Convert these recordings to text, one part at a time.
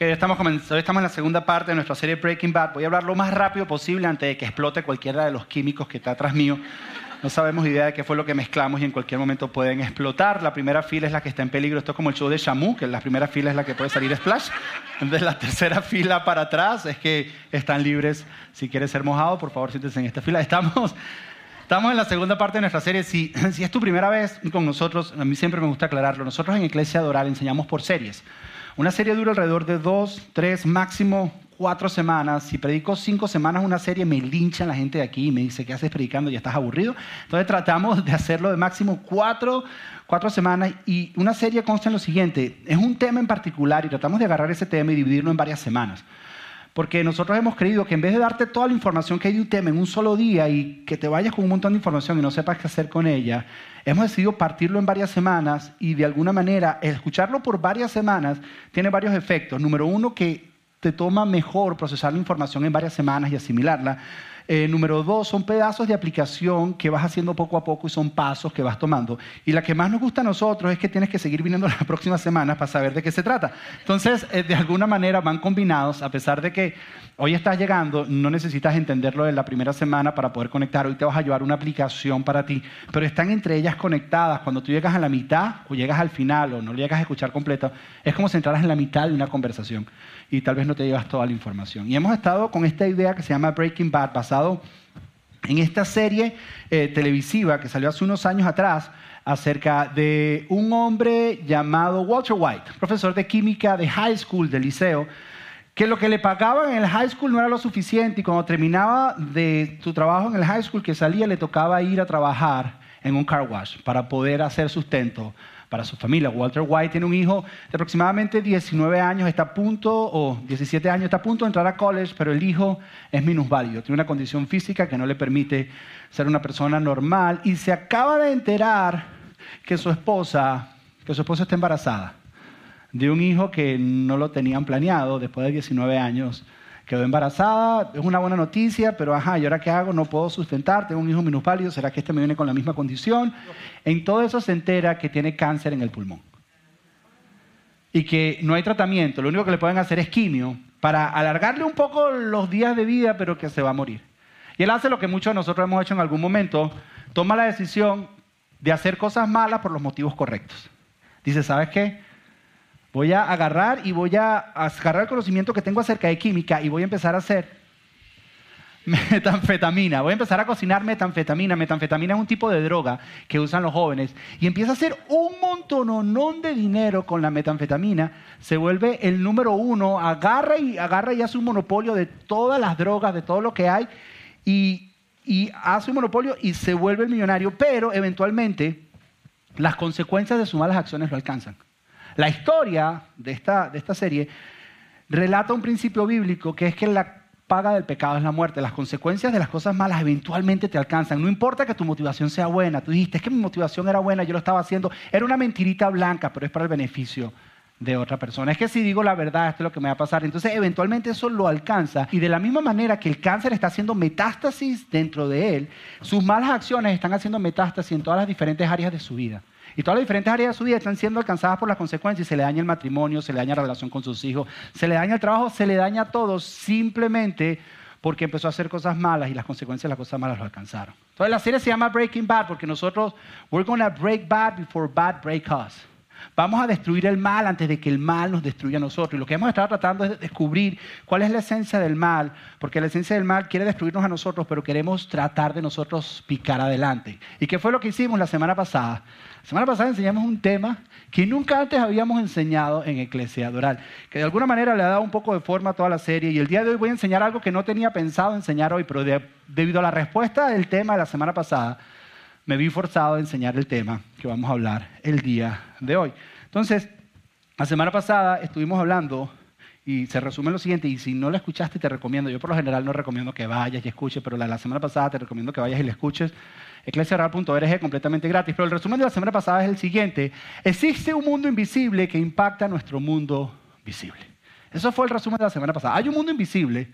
hoy estamos, hoy estamos en la segunda parte de nuestra serie Breaking Bad. Voy a hablar lo más rápido posible antes de que explote cualquiera de los químicos que está atrás mío. No sabemos idea de qué fue lo que mezclamos y en cualquier momento pueden explotar. La primera fila es la que está en peligro. Esto es como el show de Shamu, que la primera fila es la que puede salir splash. Entonces la tercera fila para atrás es que están libres. Si quieres ser mojado, por favor, siéntese en esta fila. Estamos, estamos en la segunda parte de nuestra serie. Si, si es tu primera vez con nosotros, a mí siempre me gusta aclararlo. Nosotros en Iglesia Doral enseñamos por series. Una serie dura alrededor de dos, tres, máximo cuatro semanas. Si predico cinco semanas una serie, me linchan la gente de aquí y me dice, ¿qué haces predicando? Ya estás aburrido. Entonces tratamos de hacerlo de máximo cuatro, cuatro semanas. Y una serie consta en lo siguiente. Es un tema en particular y tratamos de agarrar ese tema y dividirlo en varias semanas. Porque nosotros hemos creído que en vez de darte toda la información que hay de un en un solo día y que te vayas con un montón de información y no sepas qué hacer con ella, hemos decidido partirlo en varias semanas y de alguna manera escucharlo por varias semanas tiene varios efectos. Número uno, que te toma mejor procesar la información en varias semanas y asimilarla. Eh, número dos, son pedazos de aplicación que vas haciendo poco a poco y son pasos que vas tomando. Y la que más nos gusta a nosotros es que tienes que seguir viniendo las próximas semanas para saber de qué se trata. Entonces, eh, de alguna manera van combinados, a pesar de que hoy estás llegando, no necesitas entenderlo en la primera semana para poder conectar. Hoy te vas a llevar una aplicación para ti, pero están entre ellas conectadas. Cuando tú llegas a la mitad o llegas al final o no llegas a escuchar completo, es como si entraras en la mitad de una conversación y tal vez no te llevas toda la información. Y hemos estado con esta idea que se llama Breaking Bad, basado en esta serie eh, televisiva que salió hace unos años atrás acerca de un hombre llamado Walter White, profesor de química de high school, de liceo, que lo que le pagaban en el high school no era lo suficiente y cuando terminaba de su trabajo en el high school que salía le tocaba ir a trabajar en un car wash para poder hacer sustento para su familia. Walter White tiene un hijo de aproximadamente 19 años, está a punto, o 17 años, está a punto de entrar a college, pero el hijo es minusválido, tiene una condición física que no le permite ser una persona normal y se acaba de enterar que su esposa, que su esposa está embarazada de un hijo que no lo tenían planeado después de 19 años quedó embarazada, es una buena noticia, pero ajá, ¿y ahora qué hago? No puedo sustentar, tengo un hijo minusválido, ¿será que este me viene con la misma condición? En todo eso se entera que tiene cáncer en el pulmón. Y que no hay tratamiento, lo único que le pueden hacer es quimio para alargarle un poco los días de vida, pero que se va a morir. Y él hace lo que muchos de nosotros hemos hecho en algún momento, toma la decisión de hacer cosas malas por los motivos correctos. Dice, ¿sabes qué? Voy a agarrar y voy a agarrar el conocimiento que tengo acerca de química y voy a empezar a hacer metanfetamina. Voy a empezar a cocinar metanfetamina. Metanfetamina es un tipo de droga que usan los jóvenes. Y empieza a hacer un montononón de dinero con la metanfetamina. Se vuelve el número uno. Agarra y, agarra y hace un monopolio de todas las drogas, de todo lo que hay. Y, y hace un monopolio y se vuelve el millonario. Pero eventualmente las consecuencias de sus malas acciones lo alcanzan. La historia de esta, de esta serie relata un principio bíblico que es que la paga del pecado es la muerte. Las consecuencias de las cosas malas eventualmente te alcanzan. No importa que tu motivación sea buena. Tú dijiste, que mi motivación era buena, yo lo estaba haciendo. Era una mentirita blanca, pero es para el beneficio de otra persona. Es que si digo la verdad, esto es lo que me va a pasar. Entonces, eventualmente eso lo alcanza. Y de la misma manera que el cáncer está haciendo metástasis dentro de él, sus malas acciones están haciendo metástasis en todas las diferentes áreas de su vida. Y todas las diferentes áreas de su vida están siendo alcanzadas por las consecuencias. Se le daña el matrimonio, se le daña la relación con sus hijos, se le daña el trabajo, se le daña todo simplemente porque empezó a hacer cosas malas y las consecuencias de las cosas malas lo alcanzaron. Entonces la serie se llama Breaking Bad porque nosotros, we're going to break bad before bad break us. Vamos a destruir el mal antes de que el mal nos destruya a nosotros. Y lo que hemos estado tratando es descubrir cuál es la esencia del mal, porque la esencia del mal quiere destruirnos a nosotros, pero queremos tratar de nosotros picar adelante. ¿Y qué fue lo que hicimos la semana pasada? La semana pasada enseñamos un tema que nunca antes habíamos enseñado en Eclesia Doral, que de alguna manera le ha dado un poco de forma a toda la serie. Y el día de hoy voy a enseñar algo que no tenía pensado enseñar hoy, pero debido a la respuesta del tema de la semana pasada, me vi forzado a enseñar el tema que vamos a hablar el día de hoy. Entonces, la semana pasada estuvimos hablando y se resume lo siguiente, y si no la escuchaste te recomiendo, yo por lo general no recomiendo que vayas y escuches, pero la, la semana pasada te recomiendo que vayas y la escuches, eclesiaral.org es completamente gratis, pero el resumen de la semana pasada es el siguiente, existe un mundo invisible que impacta nuestro mundo visible. Eso fue el resumen de la semana pasada. Hay un mundo invisible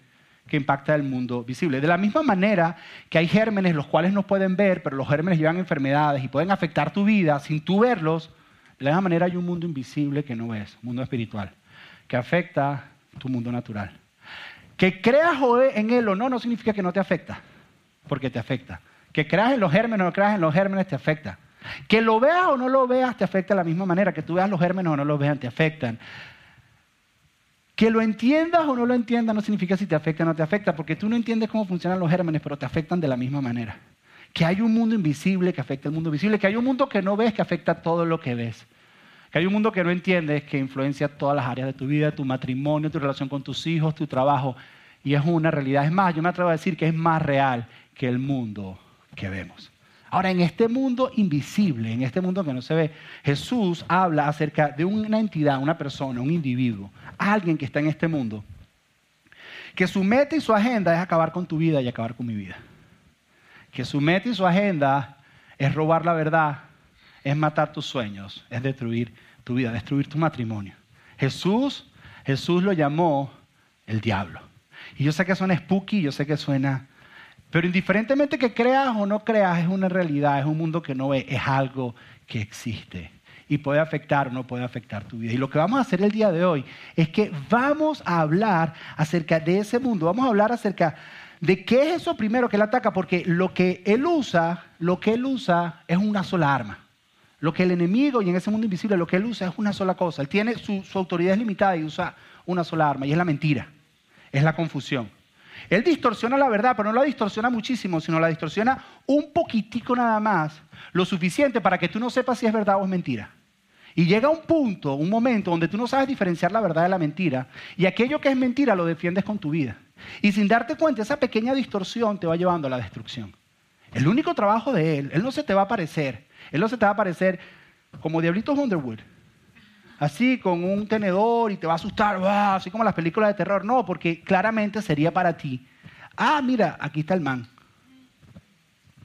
que impacta el mundo visible. De la misma manera que hay gérmenes los cuales no pueden ver, pero los gérmenes llevan enfermedades y pueden afectar tu vida sin tú verlos, de la misma manera hay un mundo invisible que no ves, un mundo espiritual, que afecta tu mundo natural. Que creas en él o no, no significa que no te afecta, porque te afecta. Que creas en los gérmenes o no creas en los gérmenes, te afecta. Que lo veas o no lo veas, te afecta de la misma manera. Que tú veas los gérmenes o no los veas, te afectan. Que lo entiendas o no lo entiendas no significa si te afecta o no te afecta, porque tú no entiendes cómo funcionan los gérmenes, pero te afectan de la misma manera. Que hay un mundo invisible que afecta al mundo visible, que hay un mundo que no ves que afecta todo lo que ves. Que hay un mundo que no entiendes que influencia todas las áreas de tu vida, tu matrimonio, tu relación con tus hijos, tu trabajo. Y es una realidad. Es más, yo me atrevo a decir que es más real que el mundo que vemos. Ahora, en este mundo invisible, en este mundo que no se ve, Jesús habla acerca de una entidad, una persona, un individuo, alguien que está en este mundo, que su meta y su agenda es acabar con tu vida y acabar con mi vida. Que su meta y su agenda es robar la verdad, es matar tus sueños, es destruir tu vida, destruir tu matrimonio. Jesús, Jesús lo llamó el diablo. Y yo sé que suena spooky, yo sé que suena pero indiferentemente que creas o no creas, es una realidad, es un mundo que no ve, es algo que existe. Y puede afectar o no puede afectar tu vida. Y lo que vamos a hacer el día de hoy es que vamos a hablar acerca de ese mundo. Vamos a hablar acerca de qué es eso primero que él ataca, porque lo que él usa, lo que él usa es una sola arma. Lo que el enemigo y en ese mundo invisible lo que él usa es una sola cosa. Él tiene su, su autoridad es limitada y usa una sola arma y es la mentira, es la confusión. Él distorsiona la verdad, pero no la distorsiona muchísimo, sino la distorsiona un poquitico nada más, lo suficiente para que tú no sepas si es verdad o es mentira. Y llega un punto, un momento donde tú no sabes diferenciar la verdad de la mentira y aquello que es mentira lo defiendes con tu vida. Y sin darte cuenta, esa pequeña distorsión te va llevando a la destrucción. El único trabajo de él, él no se te va a aparecer, él no se te va a aparecer como Diablito Wonderwood, así con un tenedor y te va a asustar, así como las películas de terror. No, porque claramente sería para ti. Ah, mira, aquí está el man.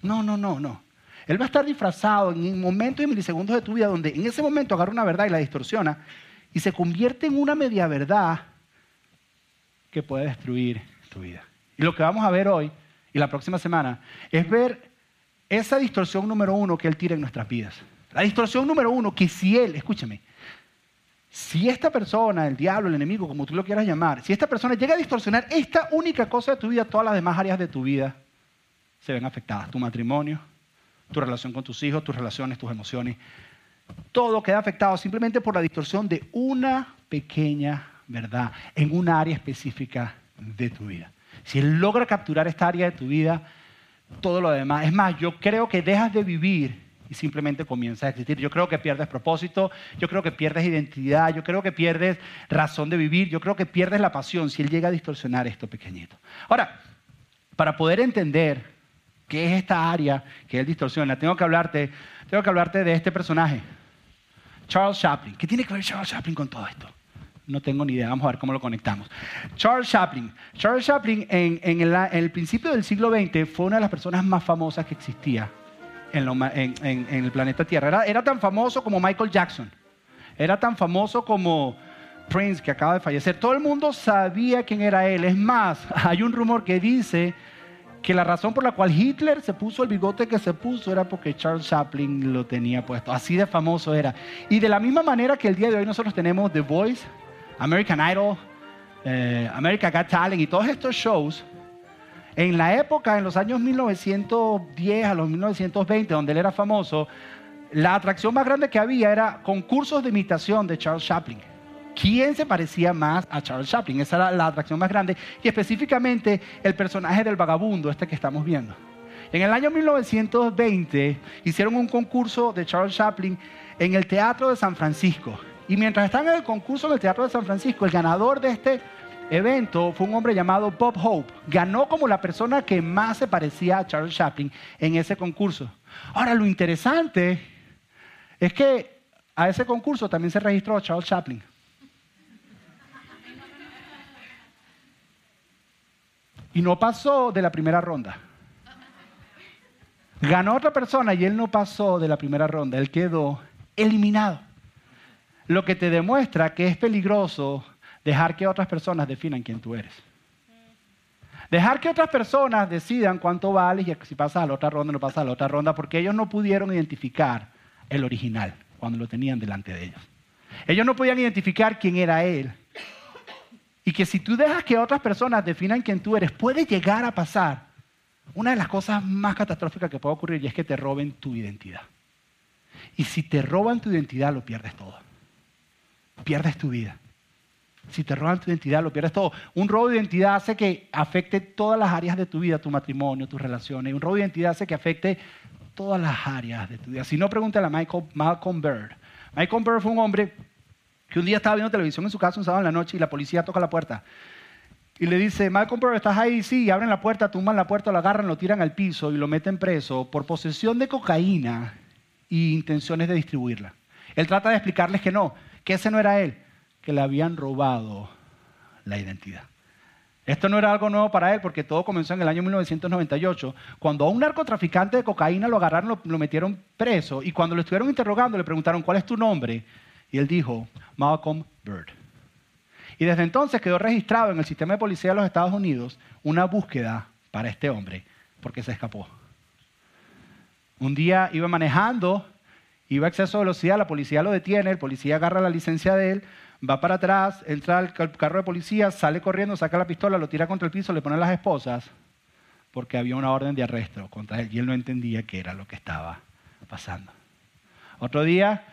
No, no, no, no. Él va a estar disfrazado en momentos y milisegundos de tu vida donde en ese momento agarra una verdad y la distorsiona y se convierte en una media verdad que puede destruir tu vida. Y lo que vamos a ver hoy y la próxima semana es ver esa distorsión número uno que Él tira en nuestras vidas. La distorsión número uno que si Él, escúchame, si esta persona, el diablo, el enemigo, como tú lo quieras llamar, si esta persona llega a distorsionar esta única cosa de tu vida, todas las demás áreas de tu vida se ven afectadas. Tu matrimonio, tu relación con tus hijos, tus relaciones, tus emociones. Todo queda afectado simplemente por la distorsión de una pequeña verdad en una área específica de tu vida. Si él logra capturar esta área de tu vida, todo lo demás. Es más, yo creo que dejas de vivir y simplemente comienza a existir. Yo creo que pierdes propósito, yo creo que pierdes identidad, yo creo que pierdes razón de vivir, yo creo que pierdes la pasión si él llega a distorsionar esto pequeñito. Ahora, para poder entender qué es esta área que él distorsiona, tengo que hablarte, tengo que hablarte de este personaje, Charles Chaplin. ¿Qué tiene que ver Charles Chaplin con todo esto? No tengo ni idea, vamos a ver cómo lo conectamos. Charles Chaplin. Charles Chaplin en, el, principio del siglo XX fue una de las personas más famosas que existía en, el planeta Tierra. Era, tan famoso como Michael Jackson. Era tan famoso como Prince, que acaba de fallecer. Todo el mundo sabía quién era él. Es más, hay un rumor que dice que la razón por la cual Hitler se puso el bigote que se puso era porque Charles Chaplin lo tenía puesto. Así de famoso era. Y de la misma manera que el día de hoy nosotros tenemos The Voice, American Idol, eh, America Got Talent y todos estos shows, en la época, en los años 1910 a los 1920, donde él era famoso, la atracción más grande que había era concursos de imitación de Charles Chaplin. ¿Quién se parecía más a Charles Chaplin? Esa era la atracción más grande. Y específicamente el personaje del vagabundo, este que estamos viendo. En el año 1920 hicieron un concurso de Charles Chaplin en el Teatro de San Francisco. Y mientras están en el concurso en el Teatro de San Francisco, el ganador de este evento fue un hombre llamado Bob Hope. Ganó como la persona que más se parecía a Charles Chaplin en ese concurso. Ahora, lo interesante es que a ese concurso también se registró Charles Chaplin. Y no pasó de la primera ronda. Ganó otra persona y él no pasó de la primera ronda. Él quedó eliminado. Lo que te demuestra que es peligroso dejar que otras personas definan quién tú eres. Dejar que otras personas decidan cuánto vales y si pasas a la otra ronda o no pasas a la otra ronda, porque ellos no pudieron identificar el original cuando lo tenían delante de ellos. Ellos no podían identificar quién era él que si tú dejas que otras personas definan quién tú eres, puede llegar a pasar una de las cosas más catastróficas que puede ocurrir y es que te roben tu identidad. Y si te roban tu identidad, lo pierdes todo. Pierdes tu vida. Si te roban tu identidad, lo pierdes todo. Un robo de identidad hace que afecte todas las áreas de tu vida, tu matrimonio, tus relaciones. Un robo de identidad hace que afecte todas las áreas de tu vida. Si no, pregúntale a Michael, Malcolm Bird. Malcolm Bird fue un hombre que un día estaba viendo televisión en su casa un sábado en la noche y la policía toca la puerta. Y le dice, Malcolm Bird, ¿estás ahí? Sí, abren la puerta, tumban la puerta, lo agarran, lo tiran al piso y lo meten preso por posesión de cocaína e intenciones de distribuirla. Él trata de explicarles que no, que ese no era él, que le habían robado la identidad. Esto no era algo nuevo para él porque todo comenzó en el año 1998, cuando a un narcotraficante de cocaína lo agarraron, lo, lo, metieron preso y cuando lo estuvieron interrogando le preguntaron, ¿cuál es tu nombre? Y él dijo, Malcolm Bird. Y desde entonces quedó registrado en el sistema de policía de los Estados Unidos una búsqueda para este hombre, porque se escapó. Un día iba manejando, iba a exceso de velocidad, la policía lo detiene, el policía agarra la licencia de él, va para atrás, entra al carro de policía, sale corriendo, saca la pistola, lo tira contra el piso, le pone las esposas, porque había una orden de arresto contra él y él no entendía qué era lo que estaba pasando. Otro día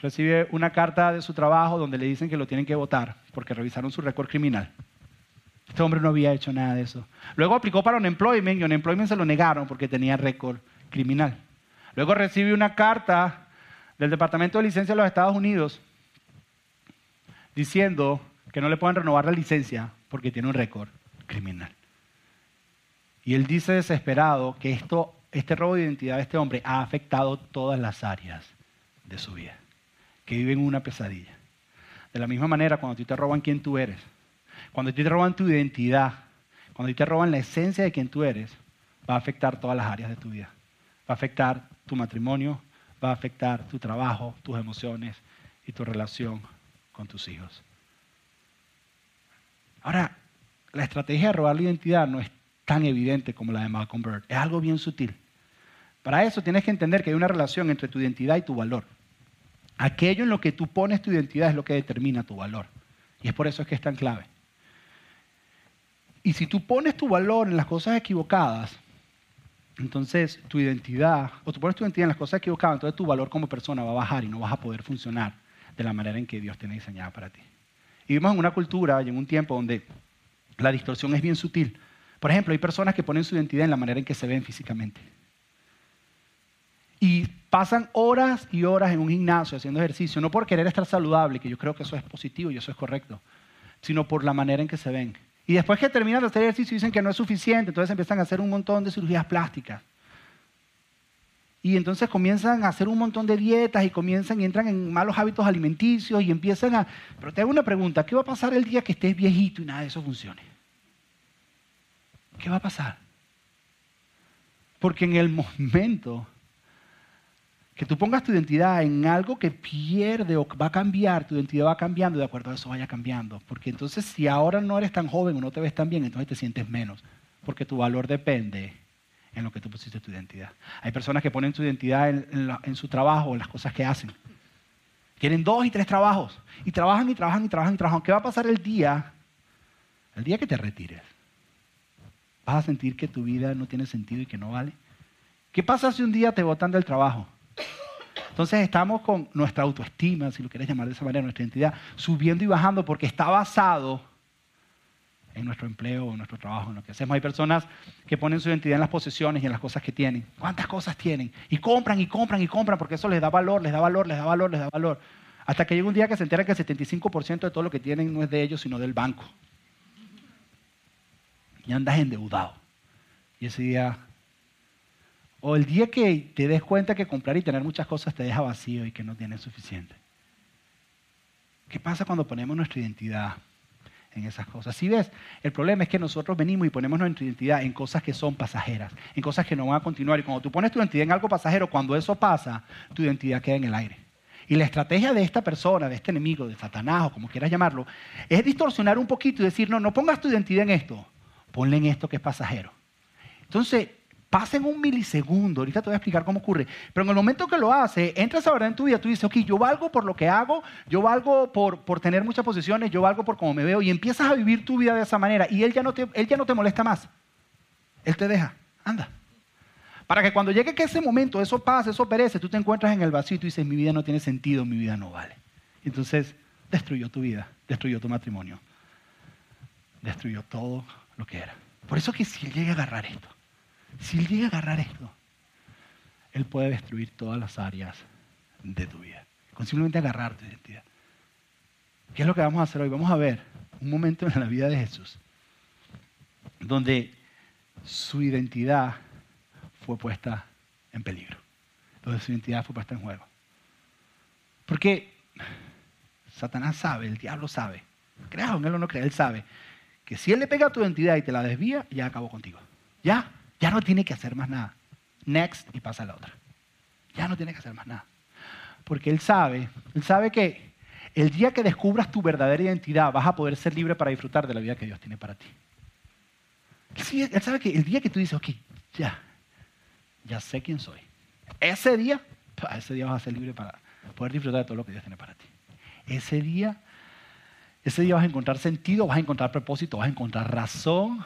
recibe una carta de su trabajo donde le dicen que lo tienen que votar porque revisaron su récord criminal. Este hombre no había hecho nada de eso. Luego aplicó para un unemployment y un unemployment se lo negaron porque tenía récord criminal. Luego recibe una carta del Departamento de Licencia de los Estados Unidos diciendo que no le pueden renovar la licencia porque tiene un récord criminal. Y él dice desesperado que esto, este robo de identidad de este hombre ha afectado todas las áreas de su vida, que vive en una pesadilla. De la misma manera, cuando a ti te roban quién tú eres, cuando a ti te roban tu identidad, cuando a ti te roban la esencia de quién tú eres, va a afectar todas las áreas de tu vida. Va a afectar tu matrimonio, va a afectar tu trabajo, tus emociones y tu relación con tus hijos. Ahora, la estrategia de robar la identidad no es tan evidente como la de Malcolm Bird. Es algo bien sutil. Para eso tienes que entender que hay una relación entre tu identidad y tu valor. Aquello en lo que tú pones tu identidad es lo que determina tu valor. Y es por eso es que es tan clave. Y si tú pones tu valor en las cosas equivocadas, entonces tu identidad, o tú pones tu identidad en las cosas equivocadas, entonces tu valor como persona va a bajar y no vas a poder funcionar de la manera en que Dios tiene diseñada para ti. Y vivimos en una cultura y en un tiempo donde la distorsión es bien sutil. Por ejemplo, hay personas que ponen su identidad en la manera en que se ven físicamente. Y pasan horas y horas en un gimnasio haciendo ejercicio, no por querer estar saludable, que yo creo que eso es positivo y eso es correcto, sino por la manera en que se ven. Y después que terminan de hacer ejercicio dicen que no es suficiente, entonces empiezan a hacer un montón de cirugías plásticas. Y entonces comienzan a hacer un montón de dietas y comienzan y entran en malos hábitos alimenticios y empiezan a... Pero te hago una pregunta, ¿qué va a pasar el día que estés viejito y nada de eso funcione? ¿Qué va a pasar? Porque en el momento que tú pongas tu identidad en algo que pierde o va a cambiar, tu identidad va cambiando de acuerdo a eso vaya cambiando. Porque entonces si ahora no eres tan joven o no te ves tan bien, entonces te sientes menos. Porque tu valor depende en lo que tú pusiste tu identidad. Hay personas que ponen su identidad en, su trabajo, en las cosas que hacen. Tienen dos y tres trabajos. Y trabajan y trabajan y trabajan y trabajan. ¿Qué va a pasar el día? El día que te retires. ¿Vas a sentir que tu vida no tiene sentido y que no vale? ¿Qué pasa si un día te botan del trabajo? Entonces estamos con nuestra autoestima, si lo quieres llamar de esa manera, nuestra identidad, subiendo y bajando porque está basado en nuestro empleo, en nuestro trabajo, en lo que hacemos. Hay personas que ponen su identidad en las posesiones y en las cosas que tienen. ¿Cuántas cosas tienen? Y compran y compran y compran porque eso les da valor, les da valor, les da valor, les da valor. Hasta que llega un día que se enteran que el 75% de todo lo que tienen no es de ellos, sino del banco. Y andas endeudado. Y ese día, o el día que te des cuenta que comprar y tener muchas cosas te deja vacío y que no tienes suficiente. ¿Qué pasa cuando ponemos nuestra identidad en esas cosas. Si ves, el problema es que nosotros venimos y ponemos nuestra identidad en cosas que son pasajeras, en cosas que no van a continuar. Y cuando tú pones tu identidad en algo pasajero, cuando eso pasa, tu identidad queda en el aire. Y la estrategia de esta persona, de este enemigo, de Satanás o como quieras llamarlo, es distorsionar un poquito y decir, no, no pongas tu identidad en esto, ponle en esto que es pasajero. Entonces, Pasa en un milisegundo, ahorita te voy a explicar cómo ocurre, pero en el momento que lo hace, entra esa verdad en tu vida, tú dices, ok, yo valgo por lo que hago, yo valgo por, por tener muchas posiciones, yo valgo por cómo me veo, y empiezas a vivir tu vida de esa manera, y él ya no te, él ya no te molesta más, él te deja, anda. Para que cuando llegue que ese momento, eso pasa, eso perece, tú te encuentras en el vacío y tú dices, mi vida no tiene sentido, mi vida no vale. Entonces, destruyó tu vida, destruyó tu matrimonio, destruyó todo lo que era. Por eso que si él llega a agarrar esto, si él llega a agarrar esto, él puede destruir todas las áreas de tu vida. Con simplemente agarrar tu identidad. ¿Qué es lo que vamos a hacer hoy? Vamos a ver un momento en la vida de Jesús donde su identidad fue puesta en peligro, donde su identidad fue puesta en juego. Porque Satanás sabe, el diablo sabe, creas en él o no creas, él sabe que si él le pega a tu identidad y te la desvía, ya acabó contigo. Ya, ya no tiene que hacer más nada. Next y pasa a la otra. Ya no tiene que hacer más nada. Porque él sabe, él sabe que el día que descubras tu verdadera identidad vas a poder ser libre para disfrutar de la vida que Dios tiene para ti. Él sabe que el día que tú dices, ok, ya, ya sé quién soy. Ese día, ese día vas a ser libre para poder disfrutar de todo lo que Dios tiene para ti. Ese día, ese día vas a encontrar sentido, vas a encontrar propósito, vas a encontrar razón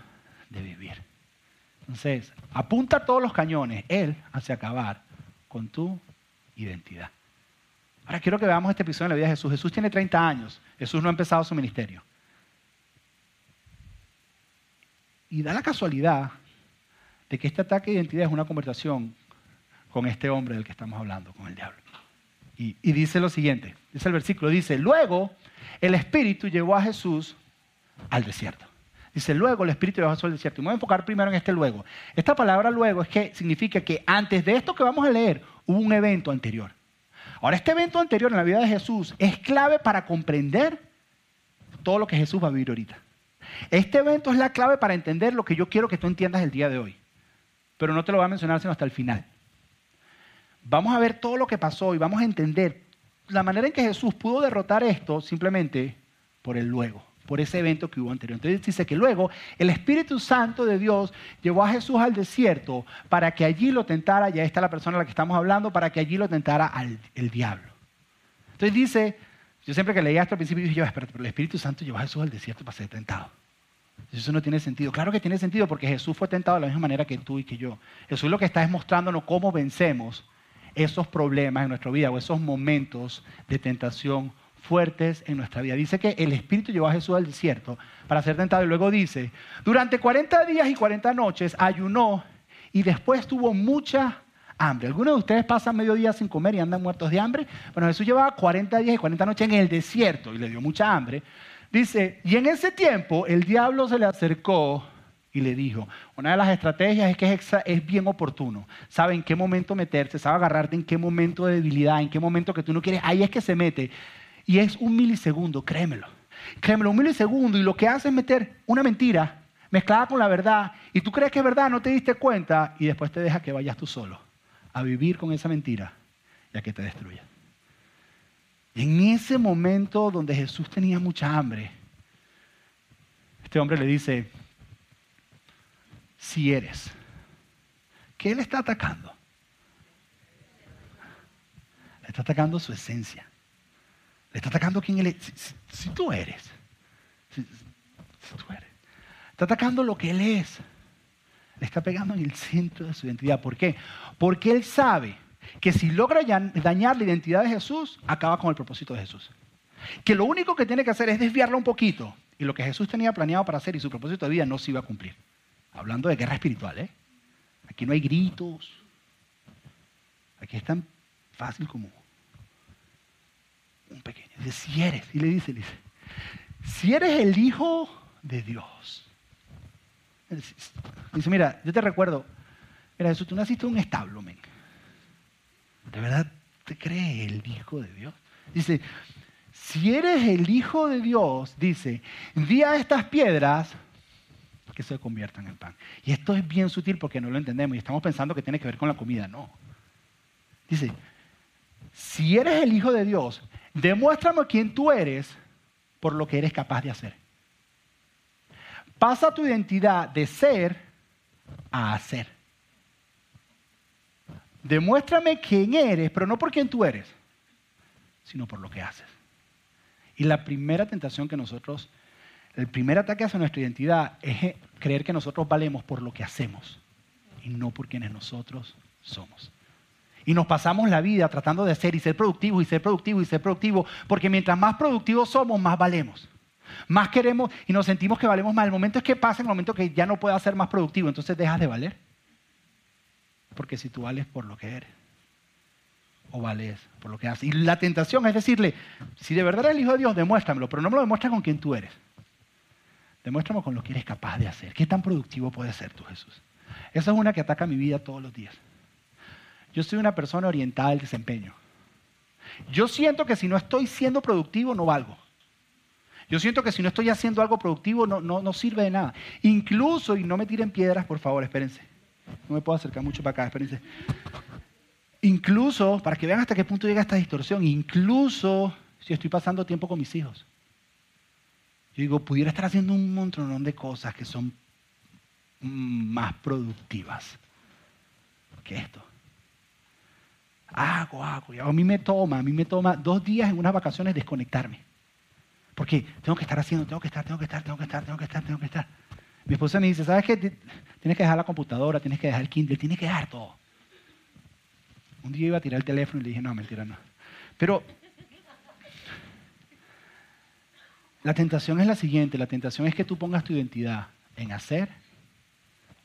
de vivir. Entonces, apunta todos los cañones, Él, hacia acabar con tu identidad. Ahora quiero que veamos este episodio en la vida de Jesús. Jesús tiene 30 años. Jesús no ha empezado su ministerio. Y da la casualidad de que este ataque de identidad es una conversación con este hombre del que estamos hablando, con el diablo. Y, y dice lo siguiente, dice el versículo, dice, luego el Espíritu llevó a Jesús al desierto. Dice, luego el Espíritu llevó a Jesús al desierto. Y me voy a enfocar primero en este luego. Esta palabra luego es que significa que antes de esto que vamos a leer, hubo un evento anterior. Ahora, este evento anterior en la vida de Jesús es clave para comprender todo lo que Jesús va a vivir ahorita. Este evento es la clave para entender lo que yo quiero que tú entiendas el día de hoy. Pero no te lo voy a mencionar sino hasta el final. Vamos a ver todo lo que pasó y vamos a entender la manera en que Jesús pudo derrotar esto simplemente por el luego por ese evento que hubo anterior. Entonces dice que luego el Espíritu Santo de Dios llevó a Jesús al desierto para que allí lo tentara, ya está la persona a la que estamos hablando, para que allí lo tentara al, el diablo. Entonces dice, yo siempre que leía esto al principio dije, pero el Espíritu Santo llevó a Jesús al desierto para ser tentado. Eso no tiene sentido. Claro que tiene sentido porque Jesús fue tentado de la misma manera que tú y que yo. Jesús lo que está es mostrándonos cómo vencemos esos problemas en nuestra vida o esos momentos de tentación fuertes en nuestra vida. Dice que el Espíritu llevó a Jesús al desierto para ser tentado y luego dice, durante 40 días y 40 noches ayunó y después tuvo mucha hambre. ¿Algunos de ustedes pasan medio día sin comer y andan muertos de hambre? Bueno, Jesús llevaba 40 días y 40 noches en el desierto y le dio mucha hambre. Dice, y en ese tiempo el diablo se le acercó y le dijo, una de las estrategias es que es, es, bien oportuno, sabe en qué momento meterse, sabe agarrarte en qué momento de debilidad, en qué momento que tú no quieres, ahí es que se mete. Y es un milisegundo, créemelo. Créemelo, un milisegundo y lo que hace es meter una mentira mezclada con la verdad y tú crees que es verdad, no te diste cuenta y después te deja que vayas tú solo a vivir con esa mentira y a que te destruya. En ese momento donde Jesús tenía mucha hambre, este hombre le dice, si eres, ¿qué le está atacando? Le está atacando su esencia. Le está atacando quién él es. Si, tú eres. Si, tú eres. Está atacando lo que él es. Le está pegando en el centro de su identidad. ¿Por qué? Porque él sabe que si logra dañar la identidad de Jesús, acaba con el propósito de Jesús. Que lo único que tiene que hacer es desviarla un poquito. Y lo que Jesús tenía planeado para hacer y su propósito de vida no se iba a cumplir. Hablando de guerra espiritual, ¿eh? Aquí no hay gritos. Aquí es tan fácil como pequeño. Dice, si eres, y le dice, dice, si eres el hijo de Dios. Dice, mira, yo te recuerdo, mira Jesús, tú naciste en un establo, men. ¿De verdad te crees el hijo de Dios? Dice, si eres el hijo de Dios, dice, di a estas piedras que se conviertan en pan. Y esto es bien sutil porque no lo entendemos y estamos pensando que tiene que ver con la comida. No. Dice, si eres el hijo de Dios, Demuéstrame quién tú eres por lo que eres capaz de hacer. Pasa tu identidad de ser a hacer. demuéstrame quién eres, pero no por quién tú eres, sino por lo que haces. Y la primera tentación que nosotros, el primer ataque hacia nuestra identidad es creer que nosotros valemos por lo que hacemos y no por quienes nosotros somos. Y nos pasamos la vida tratando de ser y ser productivos y ser productivos y ser productivos, porque mientras más productivos somos, más valemos. Más queremos y nos sentimos que valemos más. El momento es que pasa, el momento que ya no puedas ser más productivo, entonces dejas de valer. Porque si tú vales por lo que eres, o vales por lo que haces. Y la tentación es decirle, si de verdad eres el Hijo de Dios, demuéstramelo, pero no me lo demuestres con quien tú eres. Demuéstrame con lo que eres capaz de hacer. ¿Qué tan productivo puedes ser tú, Jesús? Esa es una que ataca mi vida todos los días. Yo soy una persona orientada al desempeño. Yo siento que si no estoy siendo productivo, no valgo. Yo siento que si no estoy haciendo algo productivo, no, no, sirve de nada. Incluso, y no me tiren piedras, por favor, espérense. No me puedo acercar mucho para acá, espérense. Incluso, para que vean hasta qué punto llega esta distorsión, incluso si estoy pasando tiempo con mis hijos. Yo digo, pudiera estar haciendo un montón de cosas que son más productivas que esto hago, hago. Y a mí me toma, a mí me toma dos días en unas vacaciones desconectarme. Porque tengo que estar haciendo, tengo que estar, tengo que estar, tengo que estar, tengo que estar, tengo que estar. Mi esposa me dice, ¿sabes qué? Tienes que dejar la computadora, tienes que dejar el Kindle, tienes que dejar todo. Un día iba a tirar el teléfono y le dije, no, mentira, no. Pero la tentación es la siguiente, la tentación es que tú pongas tu identidad en hacer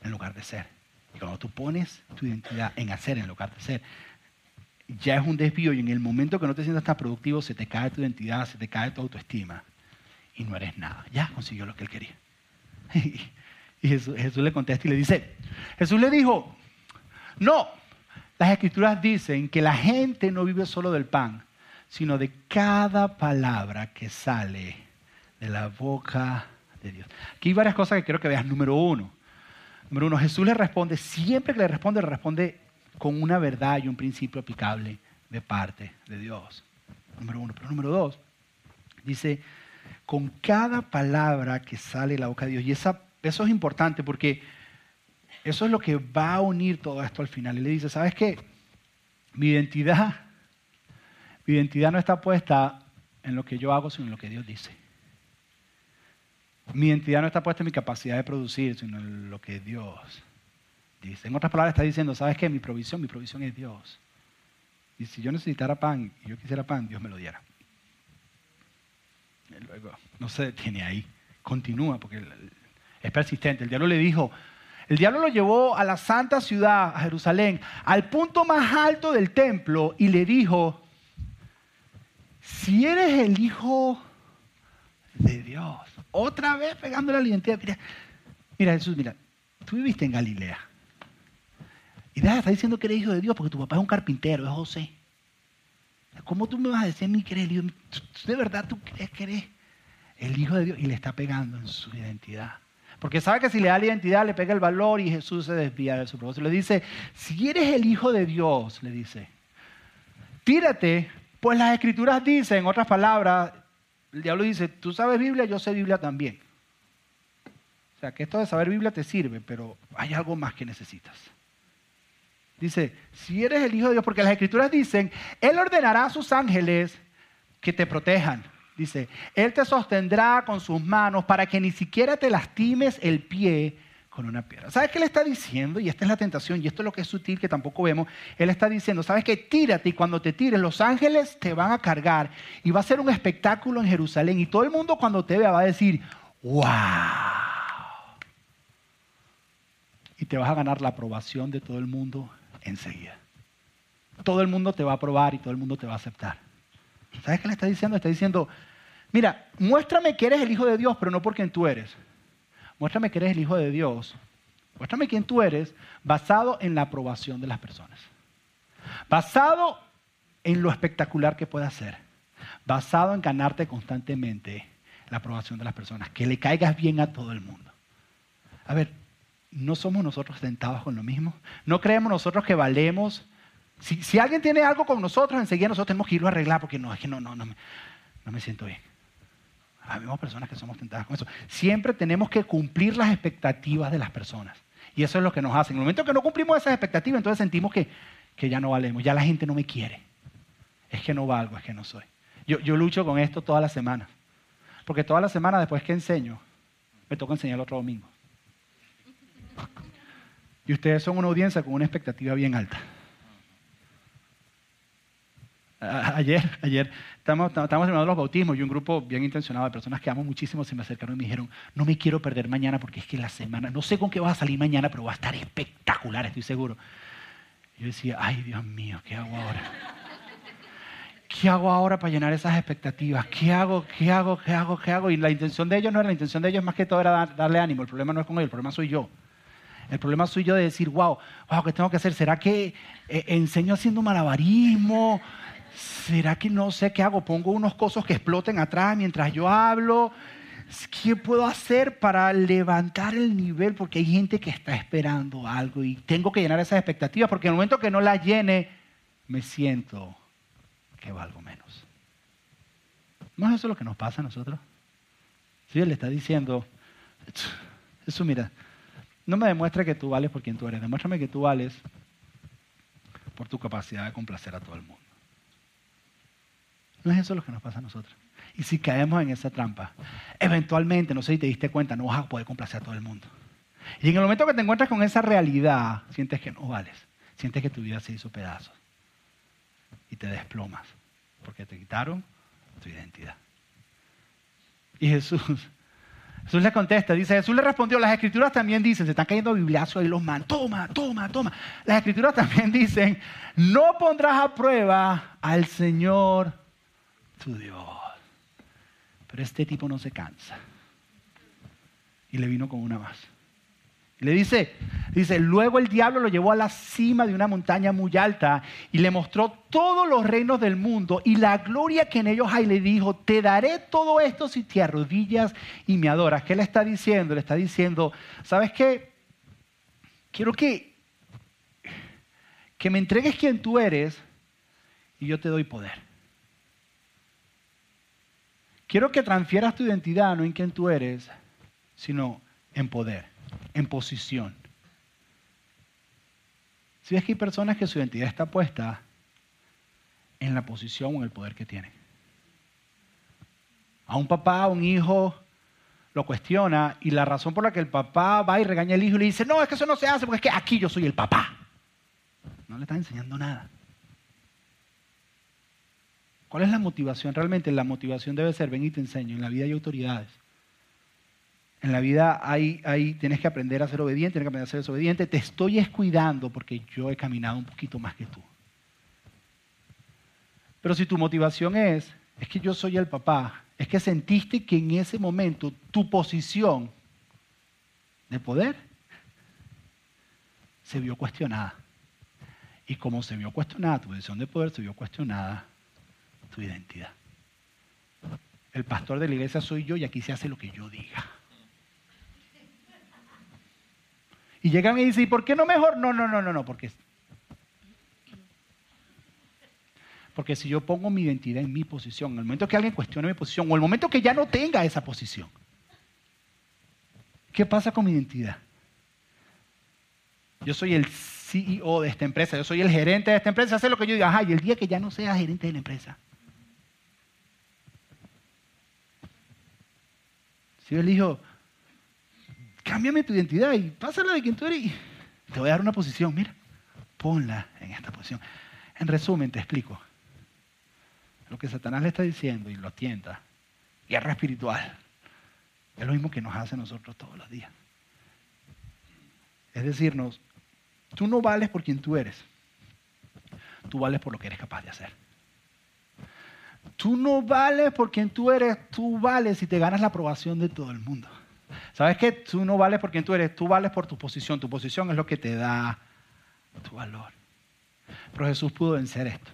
en lugar de ser. Y cuando tú pones tu identidad en hacer en lugar de ser, ya es un desvío y en el momento que no te sientas tan productivo se te cae tu identidad, se te cae tu autoestima y no eres nada. Ya consiguió lo que él quería. Y Jesús, Jesús le contesta y le dice, Jesús le dijo, no, las escrituras dicen que la gente no vive solo del pan, sino de cada palabra que sale de la boca de Dios. Aquí hay varias cosas que quiero que veas. Número uno, número uno, Jesús le responde, siempre que le responde, le responde con una verdad y un principio aplicable de parte de Dios. Número uno. Pero número dos, dice, con cada palabra que sale de la boca de Dios. Y esa, eso es importante porque eso es lo que va a unir todo esto al final. Y le dice, ¿sabes qué? Mi identidad, mi identidad no está puesta en lo que yo hago, sino en lo que Dios dice. Mi identidad no está puesta en mi capacidad de producir, sino en lo que Dios En otras palabras está diciendo, ¿sabes qué? Mi provisión, mi provisión es Dios. Y si yo necesitara pan y yo quisiera pan, Dios me lo diera. Luego, no se detiene ahí, continúa porque es persistente. El diablo le dijo, el diablo lo llevó a la santa ciudad, a Jerusalén, al punto más alto del templo y le dijo, si eres el hijo de Dios, otra vez pegándole a la identidad, mira Jesús, mira, tú viviste en Galilea. Y deja, está diciendo que eres hijo de Dios porque tu papá es un carpintero, es José. ¿Cómo tú me vas a decir a mí el hijo? ¿De verdad tú crees que eres el hijo de Dios? Y le está pegando en su identidad. Porque sabe que si le da la identidad, le pega el valor y Jesús se desvía de su propósito. Le dice, si eres el hijo de Dios, le dice, tírate, pues las escrituras dicen, en otras palabras, el diablo dice, tú sabes Biblia, yo sé Biblia también. O sea, que esto de saber Biblia te sirve, pero hay algo más que necesitas. Dice, si eres el Hijo de Dios, porque las escrituras dicen, Él ordenará a sus ángeles que te protejan. Dice, Él te sostendrá con sus manos para que ni siquiera te lastimes el pie con una piedra. ¿Sabes qué le está diciendo? Y esta es la tentación, y esto es lo que es sutil, que tampoco vemos. Él está diciendo, ¿sabes qué? Tírate y cuando te tires, los ángeles te van a cargar y va a ser un espectáculo en Jerusalén. Y todo el mundo cuando te vea va a decir, wow. Y te vas a ganar la aprobación de todo el mundo enseguida. Todo el mundo te va a aprobar y todo el mundo te va a aceptar. ¿Sabes qué le está diciendo? Está diciendo, mira, muéstrame que eres el Hijo de Dios, pero no por quien tú eres. Muéstrame que eres el Hijo de Dios. Muéstrame quién tú eres basado en la aprobación de las personas. Basado en lo espectacular que puedas ser. Basado en ganarte constantemente la aprobación de las personas. Que le caigas bien a todo el mundo. A ver, ¿no somos nosotros tentados con lo mismo? ¿No creemos nosotros que valemos? Si, alguien tiene algo con nosotros, enseguida nosotros tenemos que irlo a arreglar porque no, es que no, no, no me, no me siento bien. Habemos personas que somos tentadas con eso. Siempre tenemos que cumplir las expectativas de las personas. Y eso es lo que nos hace. En el momento que no cumplimos esas expectativas, entonces sentimos que, que ya no valemos, ya la gente no me quiere. Es que no valgo, es que no soy. Yo, yo lucho con esto toda la semana. Porque toda la semana después que enseño, me toca enseñar el otro domingo. Y ustedes son una audiencia con una expectativa bien alta. Ayer, ayer, estamos, estamos los bautismos y un grupo bien intencionado de personas que amo muchísimo se me acercaron y me dijeron, no me quiero perder mañana porque es que la semana, no sé con qué vas a salir mañana, pero va a estar espectacular, estoy seguro. Yo decía, ay Dios mío, ¿qué hago ahora? ¿Qué hago ahora para llenar esas expectativas? ¿Qué hago? ¿Qué hago? ¿Qué hago? ¿Qué hago? Y la intención de ellos no era, la intención de ellos más que todo era darle ánimo. El problema no es con ellos, el problema soy yo. El problema soy yo de decir, wow, wow, ¿qué tengo que hacer? ¿Será que eh, enseño haciendo malabarismo? ¿Será que no sé qué hago? Pongo unos cosos que exploten atrás mientras yo hablo. ¿Qué puedo hacer para levantar el nivel? Porque hay gente que está esperando algo y tengo que llenar esas expectativas porque en el momento que no las llene, me siento que valgo menos. ¿No es eso lo que nos pasa a nosotros? Si él le está diciendo, eso mira, no me demuestra que tú vales por quien tú eres, demuéstrame que tú vales por tu capacidad de complacer a todo el mundo. No es eso lo que nos pasa a nosotros. Y si caemos en esa trampa, eventualmente, no sé si te diste cuenta, no vas a poder complacer a todo el mundo. Y en el momento que te encuentras con esa realidad, sientes que no vales, sientes que tu vida se hizo pedazos y te desplomas, porque te quitaron tu identidad. Y Jesús, Jesús le contesta, dice, Jesús le respondió, las escrituras también dicen, se están cayendo bibliazos ahí los man, toma, toma, toma. Las escrituras también dicen, no pondrás a prueba al Señor tu Dios. Pero este tipo no se cansa. Y le vino con una más. Le dice, dice, luego el diablo lo llevó a la cima de una montaña muy alta y le mostró todos los reinos del mundo y la gloria que en ellos hay. Le dijo, te daré todo esto si te arrodillas y me adoras. ¿Qué le está diciendo? Le está diciendo, ¿sabes qué? Quiero que, que me entregues quien tú eres y yo te doy poder. Quiero que transfieras tu identidad no en quién tú eres, sino en poder, en posición. Si ves que hay personas que su identidad está puesta en la posición o en el poder que tienen. A un papá, a un hijo, lo cuestiona y la razón por la que el papá va y regaña al hijo y le dice, no, es que eso no se hace porque es que aquí yo soy el papá. No le está enseñando nada. ¿Cuál es la motivación? Realmente la motivación debe ser, ven y te enseño, en la vida hay autoridades. En la vida hay, hay, tienes que aprender a ser obediente, tienes que aprender a ser desobediente. Te estoy escuidando porque yo he caminado un poquito más que tú. Pero si tu motivación es, es que yo soy el papá, es que sentiste que en ese momento tu posición de poder se vio cuestionada. Y como se vio cuestionada, tu posición de poder se vio cuestionada, tu identidad. El pastor de la iglesia soy yo y aquí se hace lo que yo diga. Y llegan y dicen, ¿y por qué no mejor? No, no, no, no, no, porque... Porque si yo pongo mi identidad en mi posición, en el momento que alguien cuestione mi posición, o el momento que ya no tenga esa posición, ¿qué pasa con mi identidad? Yo soy el CEO de esta empresa, yo soy el gerente de esta empresa, hace lo que yo diga, ajá, y el día que ya no sea gerente de la empresa, Si él dijo, cámbiame tu identidad y pásala de quien tú eres. te voy a dar una posición, mira, ponla en esta posición. En resumen, te explico. Lo que Satanás le está diciendo y lo tienta, guerra espiritual, es lo mismo que nos hace nosotros todos los días. Es decirnos, tú no vales por quien tú eres, tú vales por lo que eres capaz de hacer. Tú no vales por quien tú eres, tú vales si te ganas la aprobación de todo el mundo. ¿Sabes qué? Tú no vales por quien tú eres, tú vales por tu posición. Tu posición es lo que te da tu valor. Pero Jesús pudo vencer esto.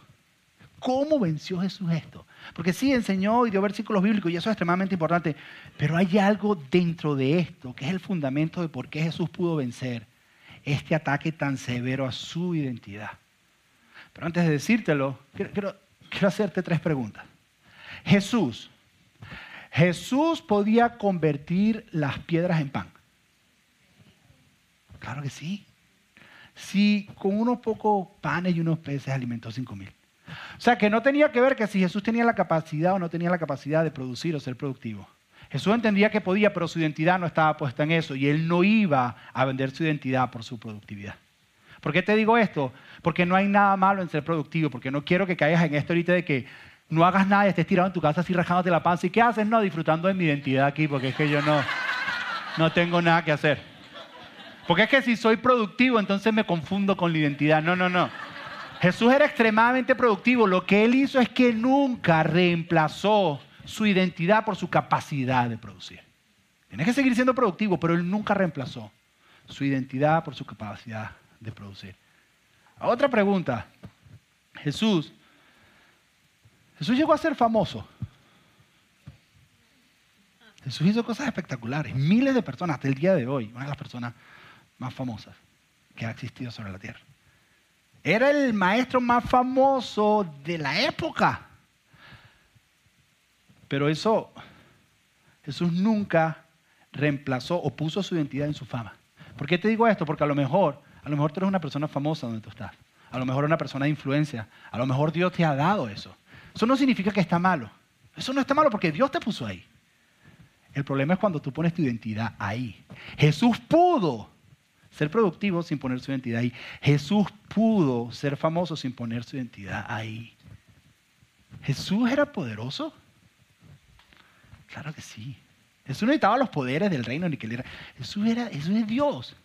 ¿Cómo venció Jesús esto? Porque sí enseñó y dio versículos bíblicos y eso es extremadamente importante, pero hay algo dentro de esto que es el fundamento de por qué Jesús pudo vencer este ataque tan severo a su identidad. Pero antes de decírtelo, quiero, quiero hacerte tres preguntas. Jesús, Jesús podía convertir las piedras en pan. Claro que sí. si con unos pocos panes y unos peces alimentó cinco mil? O sea, que no tenía que ver que si Jesús tenía la capacidad o no tenía la capacidad de producir o ser productivo. Jesús entendía que podía, pero su identidad no estaba puesta en eso y él no iba a vender su identidad por su productividad. ¿Por qué te digo esto? Porque no hay nada malo en ser productivo, porque no quiero que caigas en esto ahorita de que no hagas nada y estés tirado en tu casa así rajándote la panza. ¿Y qué haces? No, disfrutando de mi identidad aquí, porque es que yo no, no tengo nada que hacer. Porque es que si soy productivo, entonces me confundo con la identidad. No, no, no. Jesús era extremadamente productivo. Lo que él hizo es que nunca reemplazó su identidad por su capacidad de producir. Tiene que seguir siendo productivo, pero él nunca reemplazó su identidad por su capacidad de producir. Otra pregunta. Jesús, Jesús llegó a ser famoso. Jesús hizo cosas espectaculares. Miles de personas hasta el día de hoy, una de las personas más famosas que ha existido sobre la tierra. Era el maestro más famoso de la época. Pero eso, Jesús nunca reemplazó o puso su identidad en su fama. ¿Por qué te digo esto? Porque a lo mejor, a lo mejor tú eres una persona famosa donde tú estás. A lo mejor una persona de influencia. A lo mejor Dios te ha dado eso. Eso no significa que está malo. Eso no está malo porque Dios te puso ahí. El problema es cuando tú pones tu identidad ahí. Jesús pudo ser productivo sin poner su identidad ahí. Jesús pudo ser famoso sin poner su identidad ahí. Jesús era poderoso. Claro que sí. Jesús no necesitaba los poderes del reino ni que él era. Jesús era, Jesús es Dios.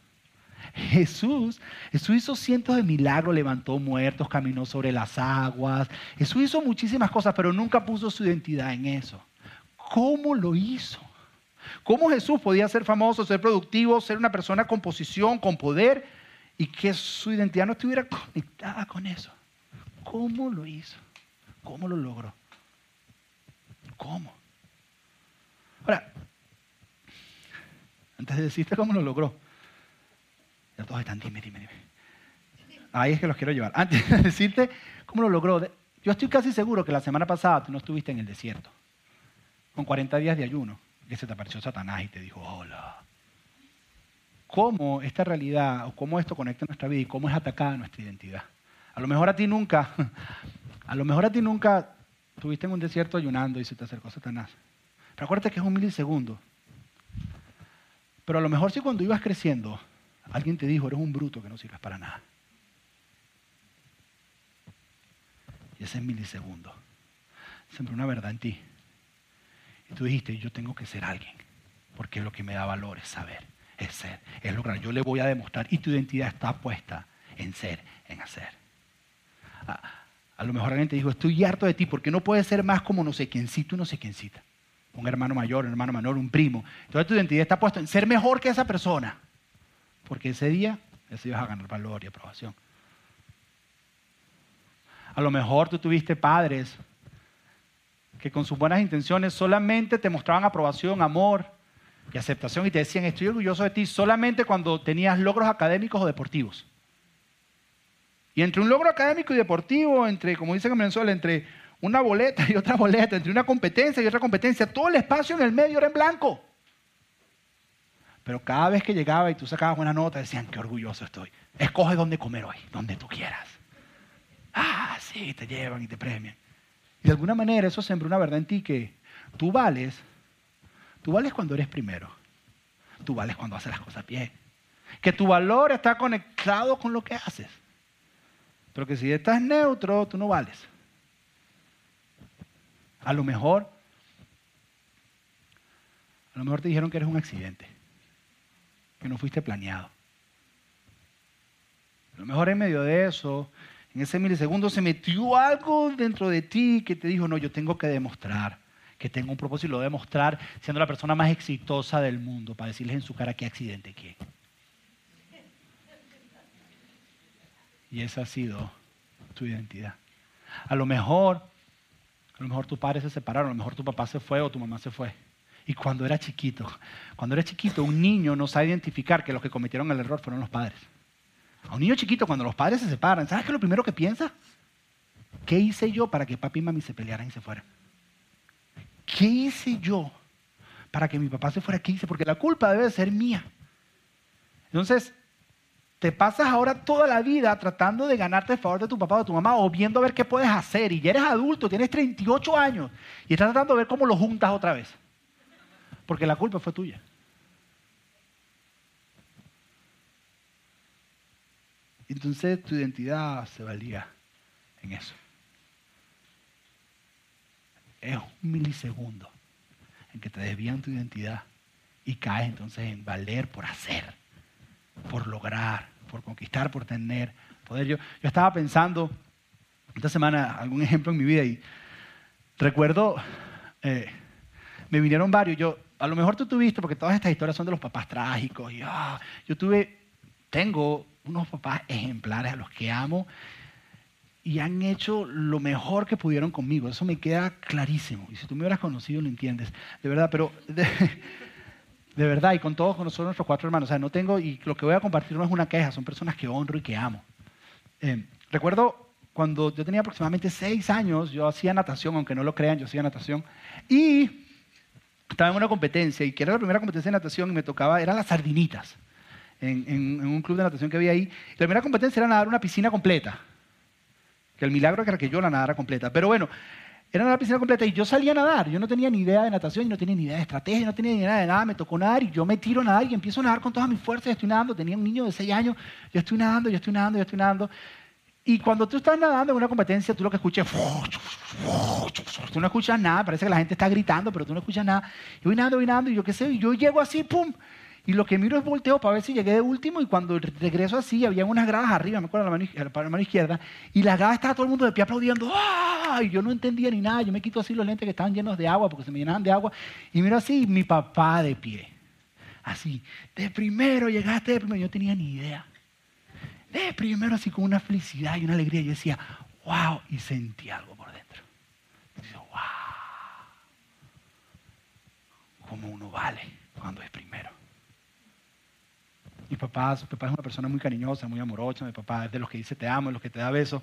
Jesús, Jesús hizo cientos de milagros, levantó muertos, caminó sobre las aguas. Jesús hizo muchísimas cosas, pero nunca puso su identidad en eso. ¿Cómo lo hizo? ¿Cómo Jesús podía ser famoso, ser productivo, ser una persona con posición, con poder y que su identidad no estuviera conectada con eso? ¿Cómo lo hizo? ¿Cómo lo logró? ¿Cómo? Ahora, antes de decirte cómo lo logró, ya todos están, dime, dime, dime. Ahí es que los quiero llevar. Antes de decirte cómo lo logró, yo estoy casi seguro que la semana pasada tú no estuviste en el desierto, con 40 días de ayuno que se te apareció Satanás y te dijo, hola. ¿Cómo esta realidad o cómo esto conecta nuestra vida y cómo es atacada nuestra identidad? A lo mejor a ti nunca, a lo mejor a ti nunca estuviste en un desierto ayunando y se te acercó Satanás. Pero acuérdate que es un milisegundo. Pero a lo mejor si cuando ibas creciendo, alguien te dijo, eres un bruto que no sirves para nada. Y ese es milisegundo. Siempre una verdad en ti tú dijiste, yo tengo que ser alguien, porque lo que me da valor es saber, es ser, es lograr. Yo le voy a demostrar y tu identidad está puesta en ser, en hacer. A, lo mejor alguien te dijo, estoy harto de ti porque no puedes ser más como no sé quiéncito y no sé quiéncita. Un hermano mayor, un hermano menor, un primo. Entonces tu identidad está puesta en ser mejor que esa persona. Porque ese día, ese vas a ganar valor y aprobación. A lo mejor tú tuviste padres que con sus buenas intenciones solamente te mostraban aprobación, amor y aceptación y te decían, estoy orgulloso de ti solamente cuando tenías logros académicos o deportivos. Y entre un logro académico y deportivo, entre, como dicen en Venezuela, entre una boleta y otra boleta, entre una competencia y otra competencia, todo el espacio en el medio era en blanco. Pero cada vez que llegaba y tú sacabas buena nota, decían, qué orgulloso estoy. Escoge dónde comer hoy, donde tú quieras. Ah, sí, te llevan y te premian. Y de alguna manera eso siembra una verdad en ti que tú vales, tú vales cuando eres primero, tú vales cuando haces las cosas bien, que tu valor está conectado con lo que haces, pero que si estás neutro, tú no vales. A lo mejor, a lo mejor te dijeron que eres un accidente, que no fuiste planeado. A lo mejor en medio de eso en ese milisegundo se metió algo dentro de ti que te dijo, no, yo tengo que demostrar que tengo un propósito y lo demostrar siendo la persona más exitosa del mundo para decirles en su cara qué accidente quién. Y esa ha sido tu identidad. A lo mejor, a lo mejor tus padres se separaron, a lo mejor tu papá se fue o tu mamá se fue. Y cuando era chiquito, cuando era chiquito, un niño no sabe identificar que los que cometieron el error fueron los padres. A un niño chiquito, cuando los padres se separan, ¿sabes qué es lo primero que piensa? ¿Qué hice yo para que papi y mami se pelearan y se fueran? ¿Qué hice yo para que mi papá se fuera? ¿Qué hice? Porque la culpa debe ser mía. Entonces, te pasas ahora toda la vida tratando de ganarte el favor de tu papá o de tu mamá o viendo a ver qué puedes hacer. Y ya eres adulto, tienes 38 años y estás tratando de ver cómo lo juntas otra vez. Porque la culpa fue tuya. Entonces tu identidad se valía en eso. Es un milisegundo en que te desvían tu identidad y caes entonces en valer por hacer, por lograr, por conquistar, por tener poder. Yo, yo estaba pensando esta semana algún ejemplo en mi vida y recuerdo, eh, me vinieron varios, yo, a lo mejor tú tuviste, porque todas estas historias son de los papás trágicos, y ah, yo tuve, tengo unos papás ejemplares a los que amo y han hecho lo mejor que pudieron conmigo. Eso me queda clarísimo. Y si tú me hubieras conocido, lo entiendes. De verdad, pero de, verdad, y con todos con nosotros, nuestros cuatro hermanos. O sea, no tengo, y lo que voy a compartir no es una queja, son personas que honro y que amo. Eh, recuerdo cuando yo tenía aproximadamente seis años, yo hacía natación, aunque no lo crean, yo hacía natación. Y estaba en una competencia, y que era la primera competencia de natación, y me tocaba, eran las sardinitas, en, un club de natación que había ahí. La primera competencia era nadar una piscina completa que el milagro era que yo la nadara completa. Pero bueno, era una piscina completa y yo salía a nadar. Yo no tenía ni idea de natación, y no tenía ni idea de estrategia, no tenía ni idea de nada. Me tocó nadar y yo me tiro a nadar y empiezo a nadar con todas mis fuerzas. Yo estoy nadando, tenía un niño de 6 años, yo estoy nadando, yo estoy nadando, yo estoy nadando. Y cuando tú estás nadando en una competencia, tú lo que escuchas tú no escuchas nada, parece que la gente está gritando, pero tú no escuchas nada. Yo voy nadando, voy nadando y yo qué sé, y yo llego así, pum, y lo que miro es volteo para ver si llegué de último y cuando regreso así, había unas gradas arriba, me acuerdo, la mano, la mano izquierda, y las gradas estaba todo el mundo de pie aplaudiendo, ¡ah! Y yo no entendía ni nada, yo me quito así los lentes que estaban llenos de agua porque se me llenaban de agua, y miro así, mi papá de pie, así, de primero llegaste de primero, yo no tenía ni idea. De primero así con una felicidad y una alegría, yo decía, wow, y sentí algo por dentro. Y digo, wow, como uno vale cuando es primero. Mi papá, su papá es una persona muy cariñosa, muy amorosa. Mi papá es de los que dice te amo, de los que te da besos.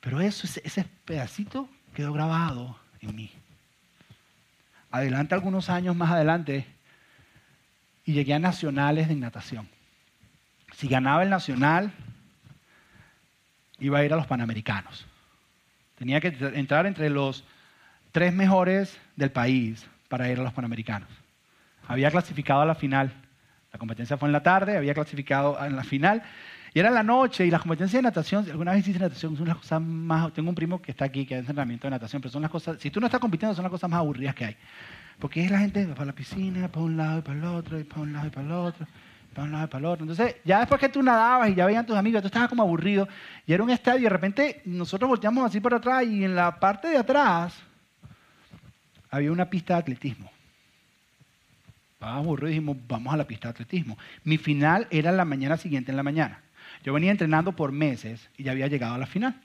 Pero eso, ese, pedacito quedó grabado en mí. Adelante algunos años más adelante y llegué a nacionales de natación. Si ganaba el nacional, iba a ir a los panamericanos. Tenía que entrar entre los tres mejores del país para ir a los panamericanos. Había clasificado a la final la competencia fue en la tarde, había clasificado en la final. Y era la noche y las competencias de natación, alguna vez hiciste natación, son las cosas más... Tengo un primo que está aquí, que hace entrenamiento de natación, pero son las cosas... Si tú no estás compitiendo, son las cosas más aburridas que hay. Porque es la gente para la piscina, para un lado y para el otro, y para un lado y para el otro, para un lado y para el otro. Entonces, ya después que tú nadabas y ya veían tus amigos, tú estabas como aburrido, y era un estadio, y de repente nosotros volteamos así para atrás, y en la parte de atrás había una pista de atletismo. Estábamos aburridos y dijimos, vamos a la pista de atletismo. Mi final era la mañana siguiente en la mañana. Yo venía entrenando por meses y ya había llegado a la final.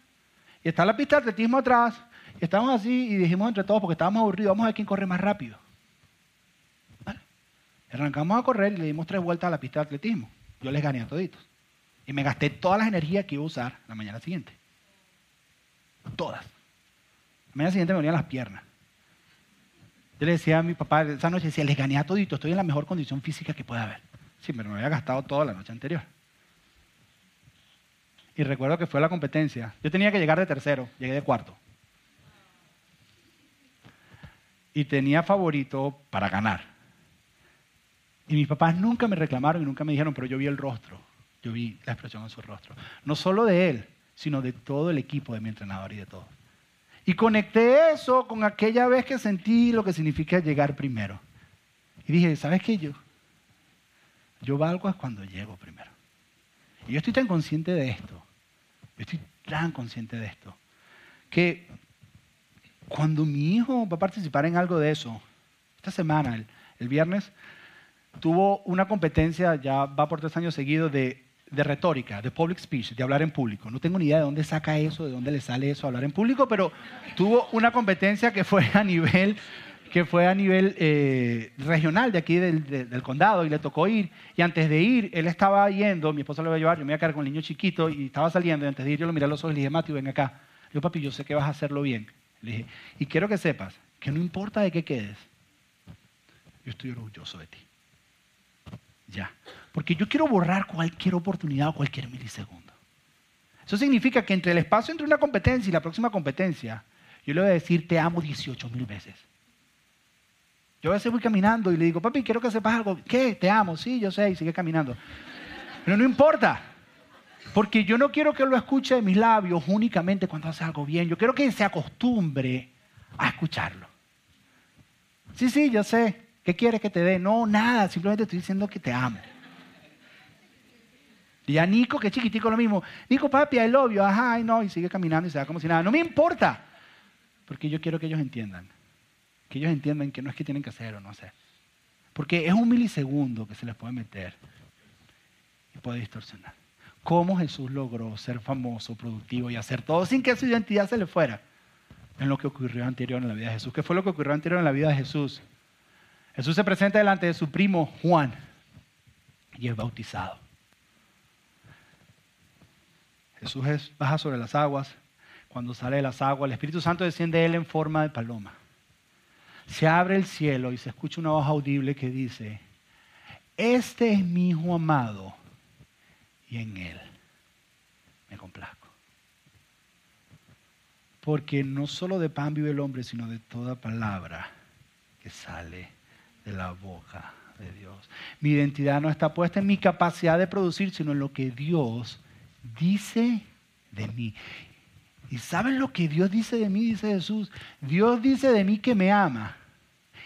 Y está la pista de atletismo atrás. Y estábamos así y dijimos entre todos, porque estábamos aburridos, vamos a ver quién corre más rápido. Arrancamos a correr y le dimos tres vueltas a la pista de atletismo. Yo les gané a toditos. Y me gasté todas las energías que iba a usar la mañana siguiente. Todas. La mañana siguiente me venían las piernas. Yo le decía a mi papá esa noche, decía, les gané a todito, estoy en la mejor condición física que pueda haber. Sí, pero me había gastado toda la noche anterior. Y recuerdo que fue la competencia. Yo tenía que llegar de tercero, llegué de cuarto. Y tenía favorito para ganar. Y mis papás nunca me reclamaron y nunca me dijeron, pero yo vi el rostro, yo vi la expresión en su rostro. No solo de él, sino de todo el equipo de mi entrenador y de todos. Y conecté eso con aquella vez que sentí lo que significa llegar primero. Y dije, ¿sabes qué yo? Yo valgo es cuando llego primero. Y yo estoy tan consciente de esto, yo estoy tan consciente de esto, que cuando mi hijo va a participar en algo de eso, esta semana, el, el viernes, tuvo una competencia, ya va por tres años seguidos, de retórica, de public speech, de hablar en público. No tengo ni idea de dónde saca eso, de dónde le sale eso, hablar en público, pero tuvo una competencia que fue a nivel, eh, regional de aquí del, condado y le tocó ir. Y antes de ir, él estaba yendo, mi esposa lo iba a llevar, yo me iba a quedar con el niño chiquito y estaba saliendo. Y antes de ir, yo lo miré a los ojos y le dije, Matthew, ven acá. Yo, papi, yo sé que vas a hacerlo bien. Le dije, y quiero que sepas que no importa de qué quedes, yo estoy orgulloso de ti. Ya. Porque yo quiero borrar cualquier oportunidad o cualquier milisegundo. Eso significa que entre el espacio entre una competencia y la próxima competencia, yo le voy a decir te amo 18 mil veces. Yo a veces voy caminando y le digo, papi, quiero que sepas algo. ¿Qué? Te amo. Sí, yo sé, y sigue caminando. Pero no importa. Porque yo no quiero que lo escuche de mis labios únicamente cuando hace algo bien. Yo quiero que se acostumbre a escucharlo. Sí, sí, yo sé. ¿Qué quieres que te dé? No, nada. Simplemente estoy diciendo que te amo. Y a Nico, que es chiquitico, lo mismo. Nico, papi, el obvio. Ajá, y no. Y sigue caminando y se da como si nada. No me importa. Porque yo quiero que ellos entiendan que ellos entiendan que no es que tienen que hacer o no hacer. Porque es un milisegundo que se les puede meter y puede distorsionar. ¿Cómo Jesús logró ser famoso, productivo y hacer todo sin que su identidad se le fuera? En lo que ocurrió anterior en la vida de Jesús. ¿Qué fue lo que ocurrió anterior en la vida de Jesús? Jesús se presenta delante de su primo Juan y es bautizado. Jesús baja sobre las aguas. Cuando sale de las aguas, el Espíritu Santo desciende de él en forma de paloma se abre el cielo y se escucha una voz audible que dice, este es mi hijo amado y en él me complazco. Porque no solo de pan vive el hombre, sino de toda palabra que sale de la boca de Dios. Mi identidad no está puesta en mi capacidad de producir, sino en lo que Dios dice de mí. ¿Y saben lo que Dios dice de mí? Dice Jesús. Dios dice de mí que me ama,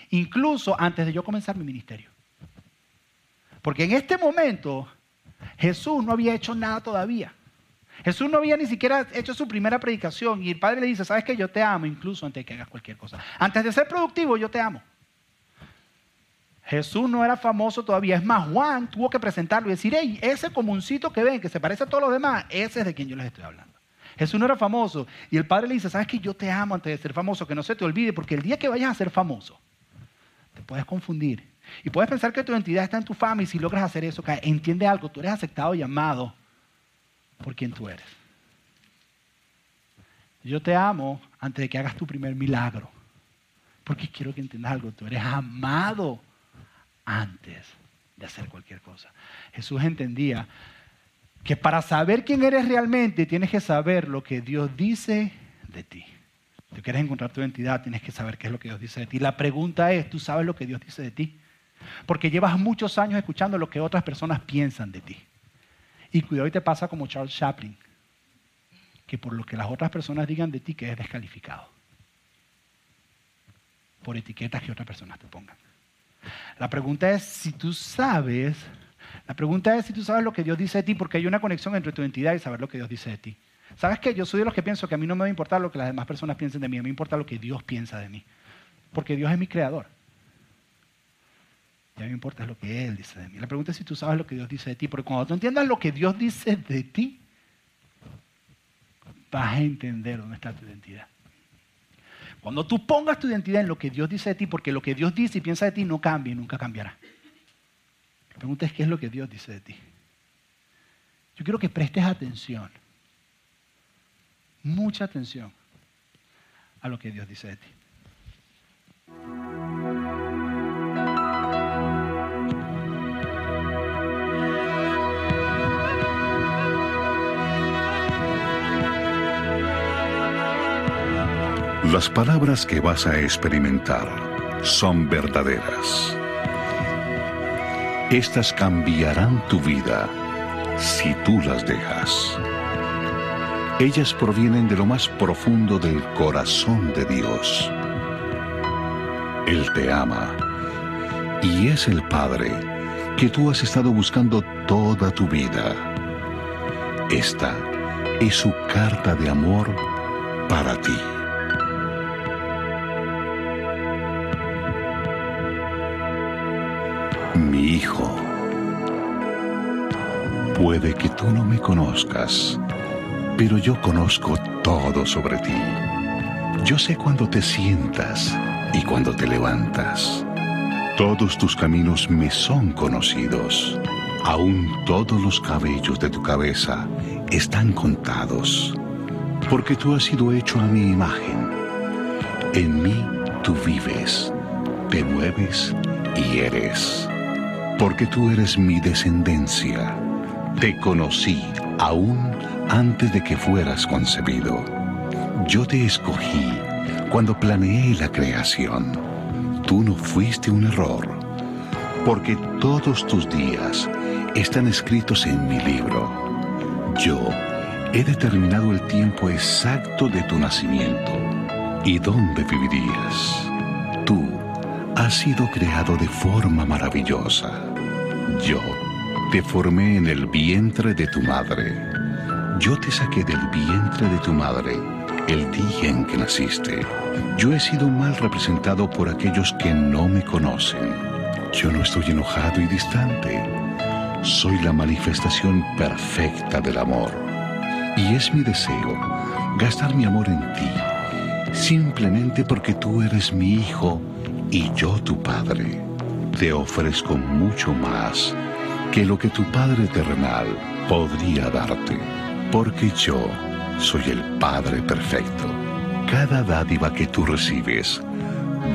incluso antes de yo comenzar mi ministerio. Porque en este momento Jesús no había hecho nada todavía. Jesús no había ni siquiera hecho su primera predicación y el Padre le dice, sabes que yo te amo incluso antes de que hagas cualquier cosa. Antes de ser productivo, yo te amo. Jesús no era famoso todavía. Es más, Juan tuvo que presentarlo y decir, hey, ese comuncito que ven, que se parece a todos los demás, ese es de quien yo les estoy hablando. Jesús no era famoso. Y el Padre le dice, ¿sabes que yo te amo antes de ser famoso? Que no se te olvide, porque el día que vayas a ser famoso, te puedes confundir. Y puedes pensar que tu identidad está en tu fama y si logras hacer eso, entiende algo, tú eres aceptado y amado por quien tú eres. Yo te amo antes de que hagas tu primer milagro. Porque quiero que entiendas algo, tú eres amado antes de hacer cualquier cosa. Jesús entendía que para saber quién eres realmente tienes que saber lo que Dios dice de ti. Si tú quieres encontrar tu identidad, tienes que saber qué es lo que Dios dice de ti. La pregunta es, ¿tú sabes lo que Dios dice de ti? Porque llevas muchos años escuchando lo que otras personas piensan de ti. Y cuidado y te pasa como Charles Chaplin, que por lo que las otras personas digan de ti, que es descalificado. Por etiquetas que otras personas te pongan. La pregunta es si tú sabes la pregunta es si tú sabes lo que Dios dice de ti, porque hay una conexión entre tu identidad y saber lo que Dios dice de ti. ¿Sabes qué? Yo soy de los que pienso que a mí no me va a importar lo que las demás personas piensen de mí, a mí me importa lo que Dios piensa de mí. Porque Dios es mi creador. Y a mí me importa lo que Él dice de mí. La pregunta es si tú sabes lo que Dios dice de ti, porque cuando tú entiendas lo que Dios dice de ti, vas a entender dónde está tu identidad. Cuando tú pongas tu identidad en lo que Dios dice de ti, porque lo que Dios dice y piensa de ti no cambia y nunca cambiará. La pregunta es qué es lo que Dios dice de ti. Yo quiero que prestes atención, mucha atención a lo que Dios dice de ti. Las palabras que vas a experimentar son verdaderas. Estas cambiarán tu vida si tú las dejas. Ellas provienen de lo más profundo del corazón de Dios. Él te ama y es el Padre que tú has estado buscando toda tu vida. Esta es su carta de amor para ti. Mi hijo, puede que tú no me conozcas, pero yo conozco todo sobre ti. Yo sé cuando te sientas y cuando te levantas. Todos tus caminos me son conocidos. Aún todos los cabellos de tu cabeza están contados, porque tú has sido hecho a mi imagen. En mí tú vives, te mueves y eres. Porque tú eres mi descendencia. Te conocí aún antes de que fueras concebido. Yo te escogí cuando planeé la creación. Tú no fuiste un error, porque todos tus días están escritos en mi libro. Yo he determinado el tiempo exacto de tu nacimiento y dónde vivirías. Tú has sido creado de forma maravillosa. Yo te formé en el vientre de tu madre. Yo te saqué del vientre de tu madre el día en que naciste. Yo he sido mal representado por aquellos que no me conocen. Yo no estoy enojado y distante. Soy la manifestación perfecta del amor. Y es mi deseo gastar mi amor en ti, simplemente porque tú eres mi hijo y yo tu padre. Te ofrezco mucho más que lo que tu Padre terrenal podría darte, porque yo soy el Padre perfecto. Cada dádiva que tú recibes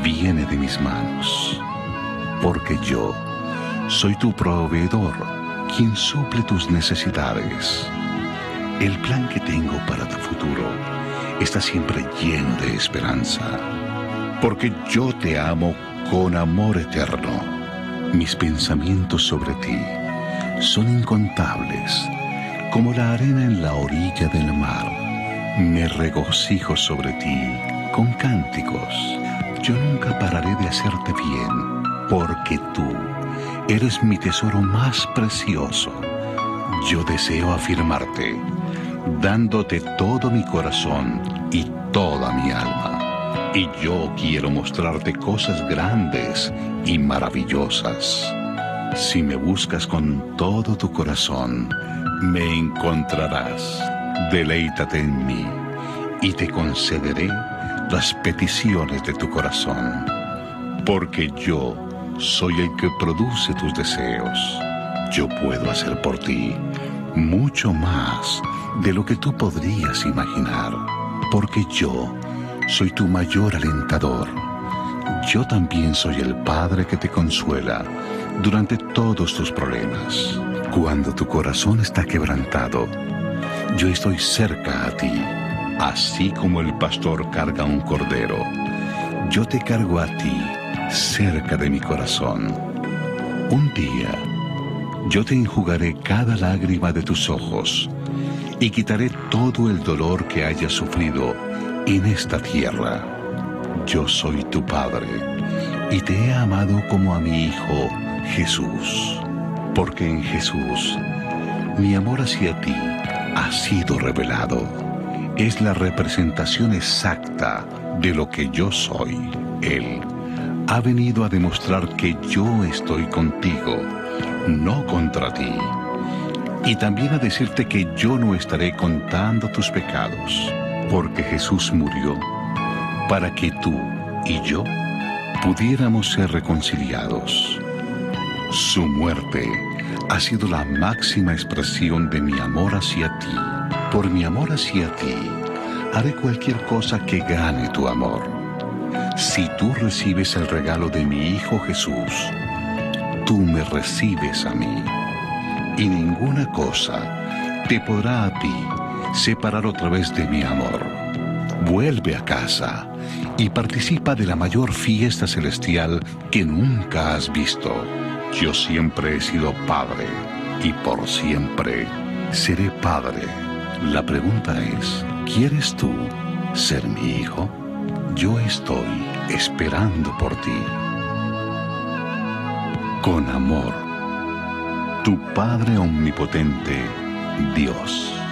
viene de mis manos, porque yo soy tu proveedor, quien suple tus necesidades. El plan que tengo para tu futuro está siempre lleno de esperanza, porque yo te amo con amor eterno. Mis pensamientos sobre ti son incontables, como la arena en la orilla del mar. Me regocijo sobre ti con cánticos. Yo nunca pararé de hacerte bien, porque tú eres mi tesoro más precioso. Yo deseo afirmarte, dándote todo mi corazón y toda mi alma. Y yo quiero mostrarte cosas grandes y maravillosas. Si me buscas con todo tu corazón, me encontrarás. Deleítate en mí y te concederé las peticiones de tu corazón. Porque yo soy el que produce tus deseos. Yo puedo hacer por ti mucho más de lo que tú podrías imaginar. Porque yo soy tu mayor alentador. Yo también soy el Padre que te consuela durante todos tus problemas. Cuando tu corazón está quebrantado, yo estoy cerca a ti, así como el pastor carga un cordero. Yo te cargo a ti, cerca de mi corazón. Un día, yo te enjugaré cada lágrima de tus ojos y quitaré todo el dolor que hayas sufrido en esta tierra. Yo soy tu Padre y te he amado como a mi Hijo Jesús, porque en Jesús mi amor hacia ti ha sido revelado. Es la representación exacta de lo que yo soy. Él ha venido a demostrar que yo estoy contigo, no contra ti. Y también a decirte que yo no estaré contando tus pecados, porque Jesús murió para que tú y yo pudiéramos ser reconciliados. Su muerte ha sido la máxima expresión de mi amor hacia ti. Por mi amor hacia ti, haré cualquier cosa que gane tu amor. Si tú recibes el regalo de mi Hijo Jesús, tú me recibes a mí. Y ninguna cosa te podrá a ti separar otra vez de mi amor. Vuelve a casa y participa de la mayor fiesta celestial que nunca has visto. Yo siempre he sido padre y por siempre seré padre. La pregunta es, ¿quieres tú ser mi hijo? Yo estoy esperando por ti. Con amor, tu Padre Omnipotente, Dios.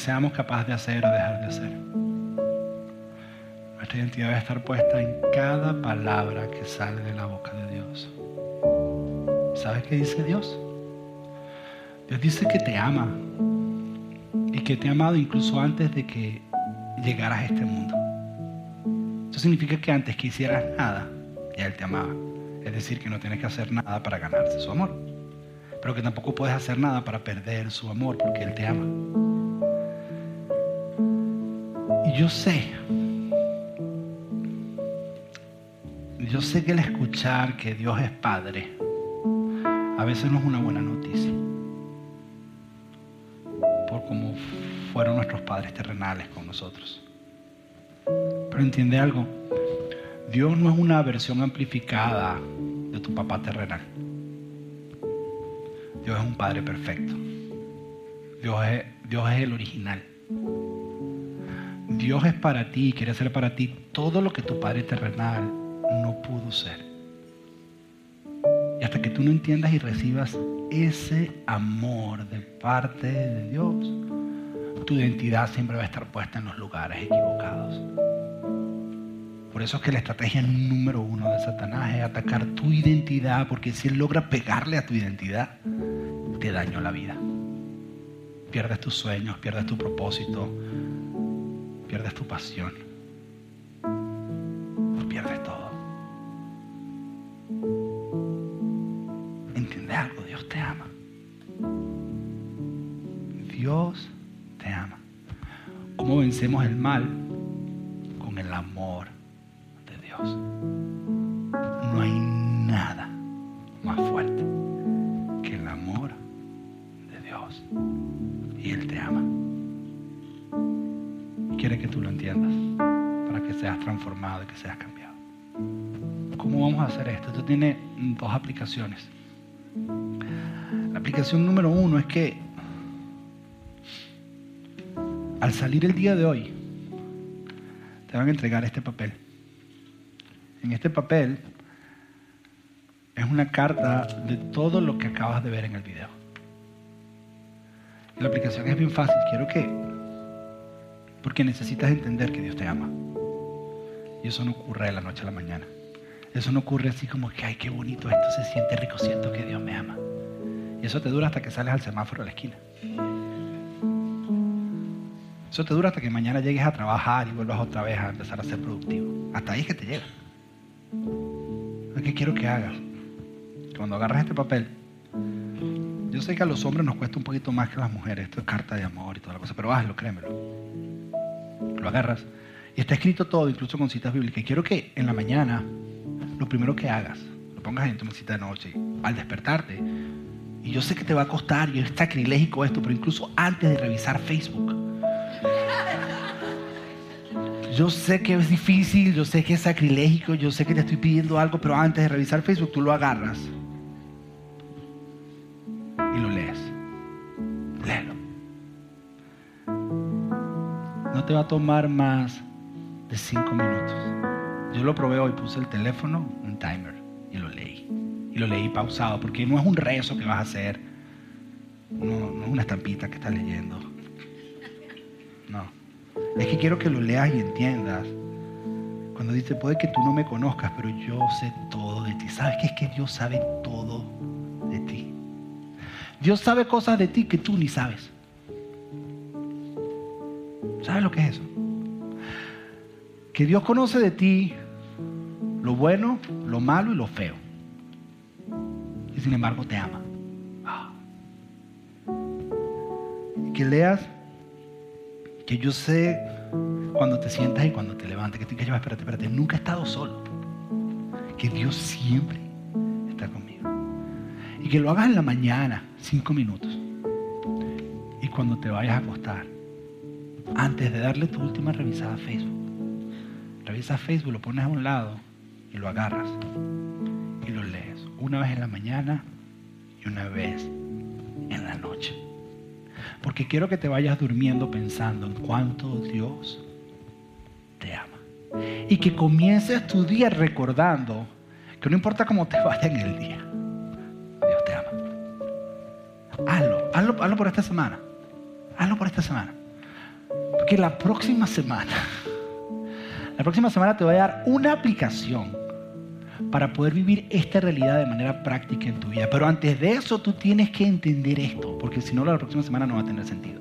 Seamos capaces de hacer o dejar de hacer. Nuestra identidad debe estar puesta en cada palabra que sale de la boca de Dios. ¿Sabes qué dice Dios? Dios dice que te ama y que te ha amado incluso antes de que llegaras a este mundo. Eso significa que antes que hicieras nada, ya Él te amaba. Es decir, que no tienes que hacer nada para ganarse su amor. Pero que tampoco puedes hacer nada para perder su amor porque Él te ama. Yo sé, yo sé que el escuchar que Dios es Padre a veces no es una buena noticia. Por cómo fueron nuestros padres terrenales con nosotros. Pero entiende algo, Dios no es una versión amplificada de tu papá terrenal. Dios es un Padre perfecto. Dios es, Dios es el original. Dios es para ti y quiere ser para ti todo lo que tu Padre terrenal no pudo ser. Y hasta que tú no entiendas y recibas ese amor de parte de Dios, tu identidad siempre va a estar puesta en los lugares equivocados. Por eso es que la estrategia número uno de Satanás es atacar tu identidad, porque si él logra pegarle a tu identidad, te dañó la vida. Pierdes tus sueños, pierdes tu propósito, pierdes tu pasión, lo pierdes todo. ¿Entiendes algo? Dios te ama. Dios te ama. ¿Cómo vencemos el mal? Con el amor de Dios. No hay nada más fuerte que el amor de Dios. Y Él te ama. Que tú lo entiendas para que seas transformado y que seas cambiado. ¿Cómo vamos a hacer esto? Esto tiene dos aplicaciones. La aplicación número uno es que al salir el día de hoy, te van a entregar este papel. En este papel es una carta de todo lo que acabas de ver en el video. La aplicación es bien fácil. Quiero que, porque necesitas entender que Dios te ama. Y eso no ocurre de la noche a la mañana. Eso no ocurre así como que, ay, qué bonito esto se siente rico, siento que Dios me ama. Y eso te dura hasta que sales al semáforo de la esquina. Eso te dura hasta que mañana llegues a trabajar y vuelvas otra vez a empezar a ser productivo. Hasta ahí es que te llega. Que quiero que hagas, cuando agarras este papel, yo sé que a los hombres nos cuesta un poquito más que a las mujeres. Esto es carta de amor y toda la cosa, pero hazlo, créemelo. Lo agarras y está escrito todo, incluso con citas bíblicas. Y quiero que en la mañana, lo primero que hagas, lo pongas en tu mesita de noche, al despertarte. Y yo sé que te va a costar y es sacrilégico esto, pero incluso antes de revisar Facebook. Yo sé que es difícil, yo sé que es sacrilégico, yo sé que te estoy pidiendo algo, pero antes de revisar Facebook tú lo agarras va a tomar más de cinco minutos. Yo lo probé hoy, puse el teléfono, un timer, y lo leí. Y lo leí pausado, porque no es un rezo que vas a hacer, no, no es una estampita que estás leyendo. No. Es que quiero que lo leas y entiendas. Cuando dice, puede que tú no me conozcas, pero yo sé todo de ti. ¿Sabes qué es que Dios sabe todo de ti? Dios sabe cosas de ti que tú ni sabes. ¿Sabes lo que es eso? Que Dios conoce de ti lo bueno, lo malo y lo feo. Y sin embargo te ama. Ah. Que leas que yo sé cuando te sientas y cuando te levantas, que tú que espérate, espérate, nunca he estado solo. Que Dios siempre está conmigo. Y que lo hagas en la mañana, cinco minutos. Y cuando te vayas a acostar, antes de darle tu última revisada a Facebook, revisa Facebook, lo pones a un lado y lo agarras y lo lees. Una vez en la mañana y una vez en la noche. Porque quiero que te vayas durmiendo pensando en cuánto Dios te ama. Y que comiences tu día recordando que no importa cómo te vaya en el día, Dios te ama. Hazlo, hazlo, hazlo por esta semana. Hazlo por esta semana. Porque la próxima semana, la próxima semana te voy a dar una aplicación para poder vivir esta realidad de manera práctica en tu vida. Pero antes de eso tú tienes que entender esto, porque si no la próxima semana no va a tener sentido.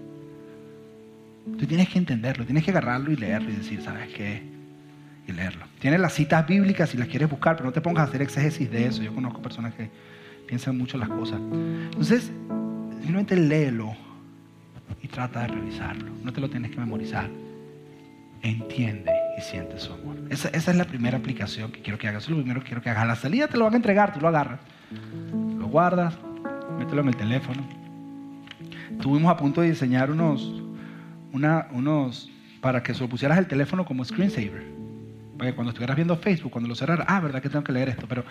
Tú tienes que entenderlo, tienes que agarrarlo y leerlo y decir, ¿sabes qué? Y leerlo. Tienes las citas bíblicas si las quieres buscar, pero no te pongas a hacer exégesis de eso. Yo conozco personas que piensan mucho las cosas. Entonces, simplemente léelo y trata de revisarlo. No te lo tienes que memorizar. Entiende y siente su amor. Esa, esa, es la primera aplicación que quiero que hagas. Eso es lo primero que quiero que hagas. La salida te lo van a entregar, tú lo agarras, lo guardas, mételo en el teléfono. Estuvimos a punto de diseñar unos, unos para que se lo pusieras el teléfono como screensaver. Para que cuando estuvieras viendo Facebook, cuando lo cerraras, ah, verdad que tengo que leer esto, pero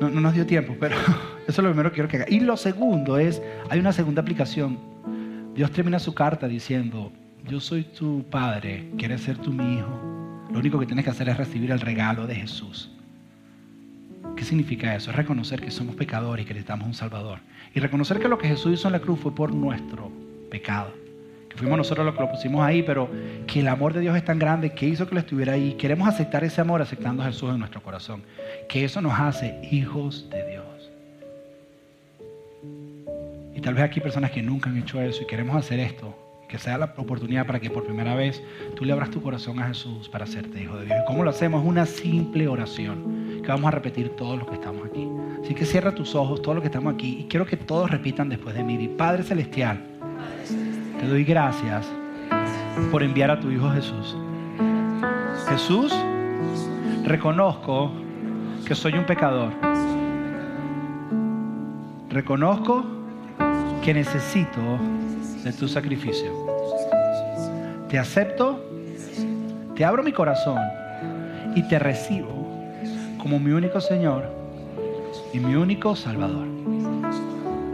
no, no nos dio tiempo. Pero eso es lo primero que quiero que hagas. Y lo segundo es, hay una segunda aplicación. Dios termina su carta diciendo, yo soy tu padre, quieres ser tú mi hijo. Lo único que tienes que hacer es recibir el regalo de Jesús. ¿Qué significa eso? Es reconocer que somos pecadores y que necesitamos un Salvador. Y reconocer que lo que Jesús hizo en la cruz fue por nuestro pecado. Que fuimos nosotros los que lo pusimos ahí, pero que el amor de Dios es tan grande que hizo que lo estuviera ahí. Queremos aceptar ese amor aceptando a Jesús en nuestro corazón. Que eso nos hace hijos de Dios. Tal vez aquí personas que nunca han hecho eso y queremos hacer esto que sea la oportunidad para que por primera vez tú le abras tu corazón a Jesús para hacerte hijo de Dios. ¿Y cómo lo hacemos? Una simple oración que vamos a repetir todos los que estamos aquí. Así que cierra tus ojos, todos los que estamos aquí, y quiero que todos repitan después de mí. Padre Celestial, te doy gracias por enviar a tu Hijo Jesús. Jesús, reconozco que soy un pecador. Reconozco que necesito de tu sacrificio. Te acepto, te abro mi corazón y te recibo como mi único Señor y mi único Salvador.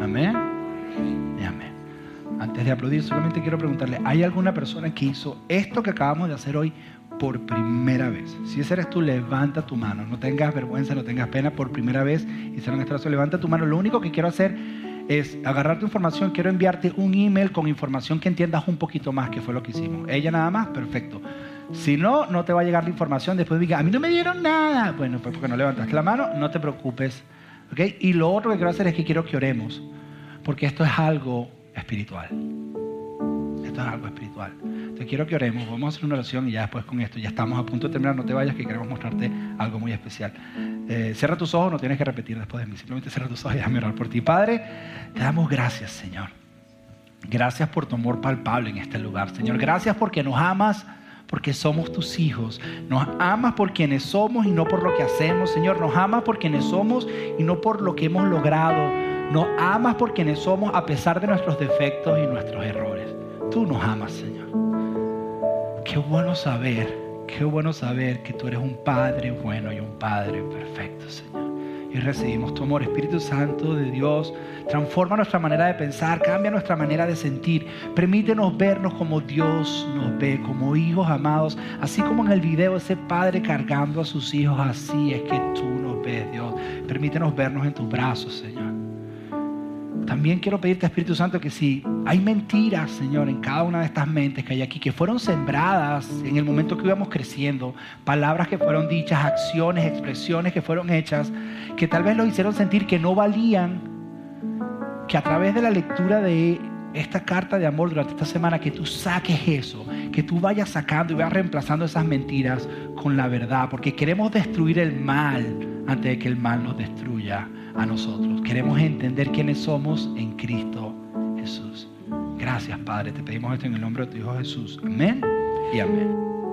Amén y amén. Antes de aplaudir, solamente quiero preguntarle, ¿hay alguna persona que hizo esto que acabamos de hacer hoy por primera vez? Si ese eres tú, levanta tu mano. No tengas vergüenza, no tengas pena. Por primera vez hicieron esta oración. Levanta tu mano. Lo único que quiero hacer es agarrar tu información, quiero enviarte un email con información que entiendas un poquito más, que fue lo que hicimos. Ella nada más, perfecto. Si no, no te va a llegar la información. Después diga, a mí no me dieron nada. Bueno, pues porque no levantaste la mano, no te preocupes. ¿okay? Y lo otro que quiero hacer es que quiero que oremos, porque esto es algo espiritual. Esto es algo espiritual. Te quiero que oremos. Vamos a hacer una oración y ya después con esto, ya estamos a punto de terminar. No te vayas, que queremos mostrarte algo muy especial. Eh, cierra tus ojos, no tienes que repetir después de mí. Simplemente cierra tus ojos y déjame por ti. Padre, te damos gracias, Señor. Gracias por tu amor palpable en este lugar, Señor. Gracias porque nos amas porque somos tus hijos. Nos amas por quienes somos y no por lo que hacemos, Señor. Nos amas por quienes somos y no por lo que hemos logrado. Nos amas por quienes somos a pesar de nuestros defectos y nuestros errores. Tú nos amas, Señor. Qué bueno saber, qué bueno saber que tú eres un Padre bueno y un Padre perfecto, Señor. Y recibimos tu amor, Espíritu Santo de Dios. Transforma nuestra manera de pensar, cambia nuestra manera de sentir. Permítenos vernos como Dios nos ve, como hijos amados. Así como en el video ese padre cargando a sus hijos, así es que tú nos ves, Dios. Permítenos vernos en tus brazos, Señor. También quiero pedirte, Espíritu Santo, que si hay mentiras, Señor, en cada una de estas mentes que hay aquí, que fueron sembradas en el momento que íbamos creciendo, palabras que fueron dichas, acciones, expresiones que fueron hechas, que tal vez lo hicieron sentir que no valían, que a través de la lectura de esta carta de amor durante esta semana, que tú saques eso, que tú vayas sacando y vayas reemplazando esas mentiras con la verdad, porque queremos destruir el mal antes de que el mal nos destruya a nosotros. Queremos entender quiénes somos en Cristo Jesús. Gracias, Padre. Te pedimos esto en el nombre de tu Hijo Jesús. Amén y amén.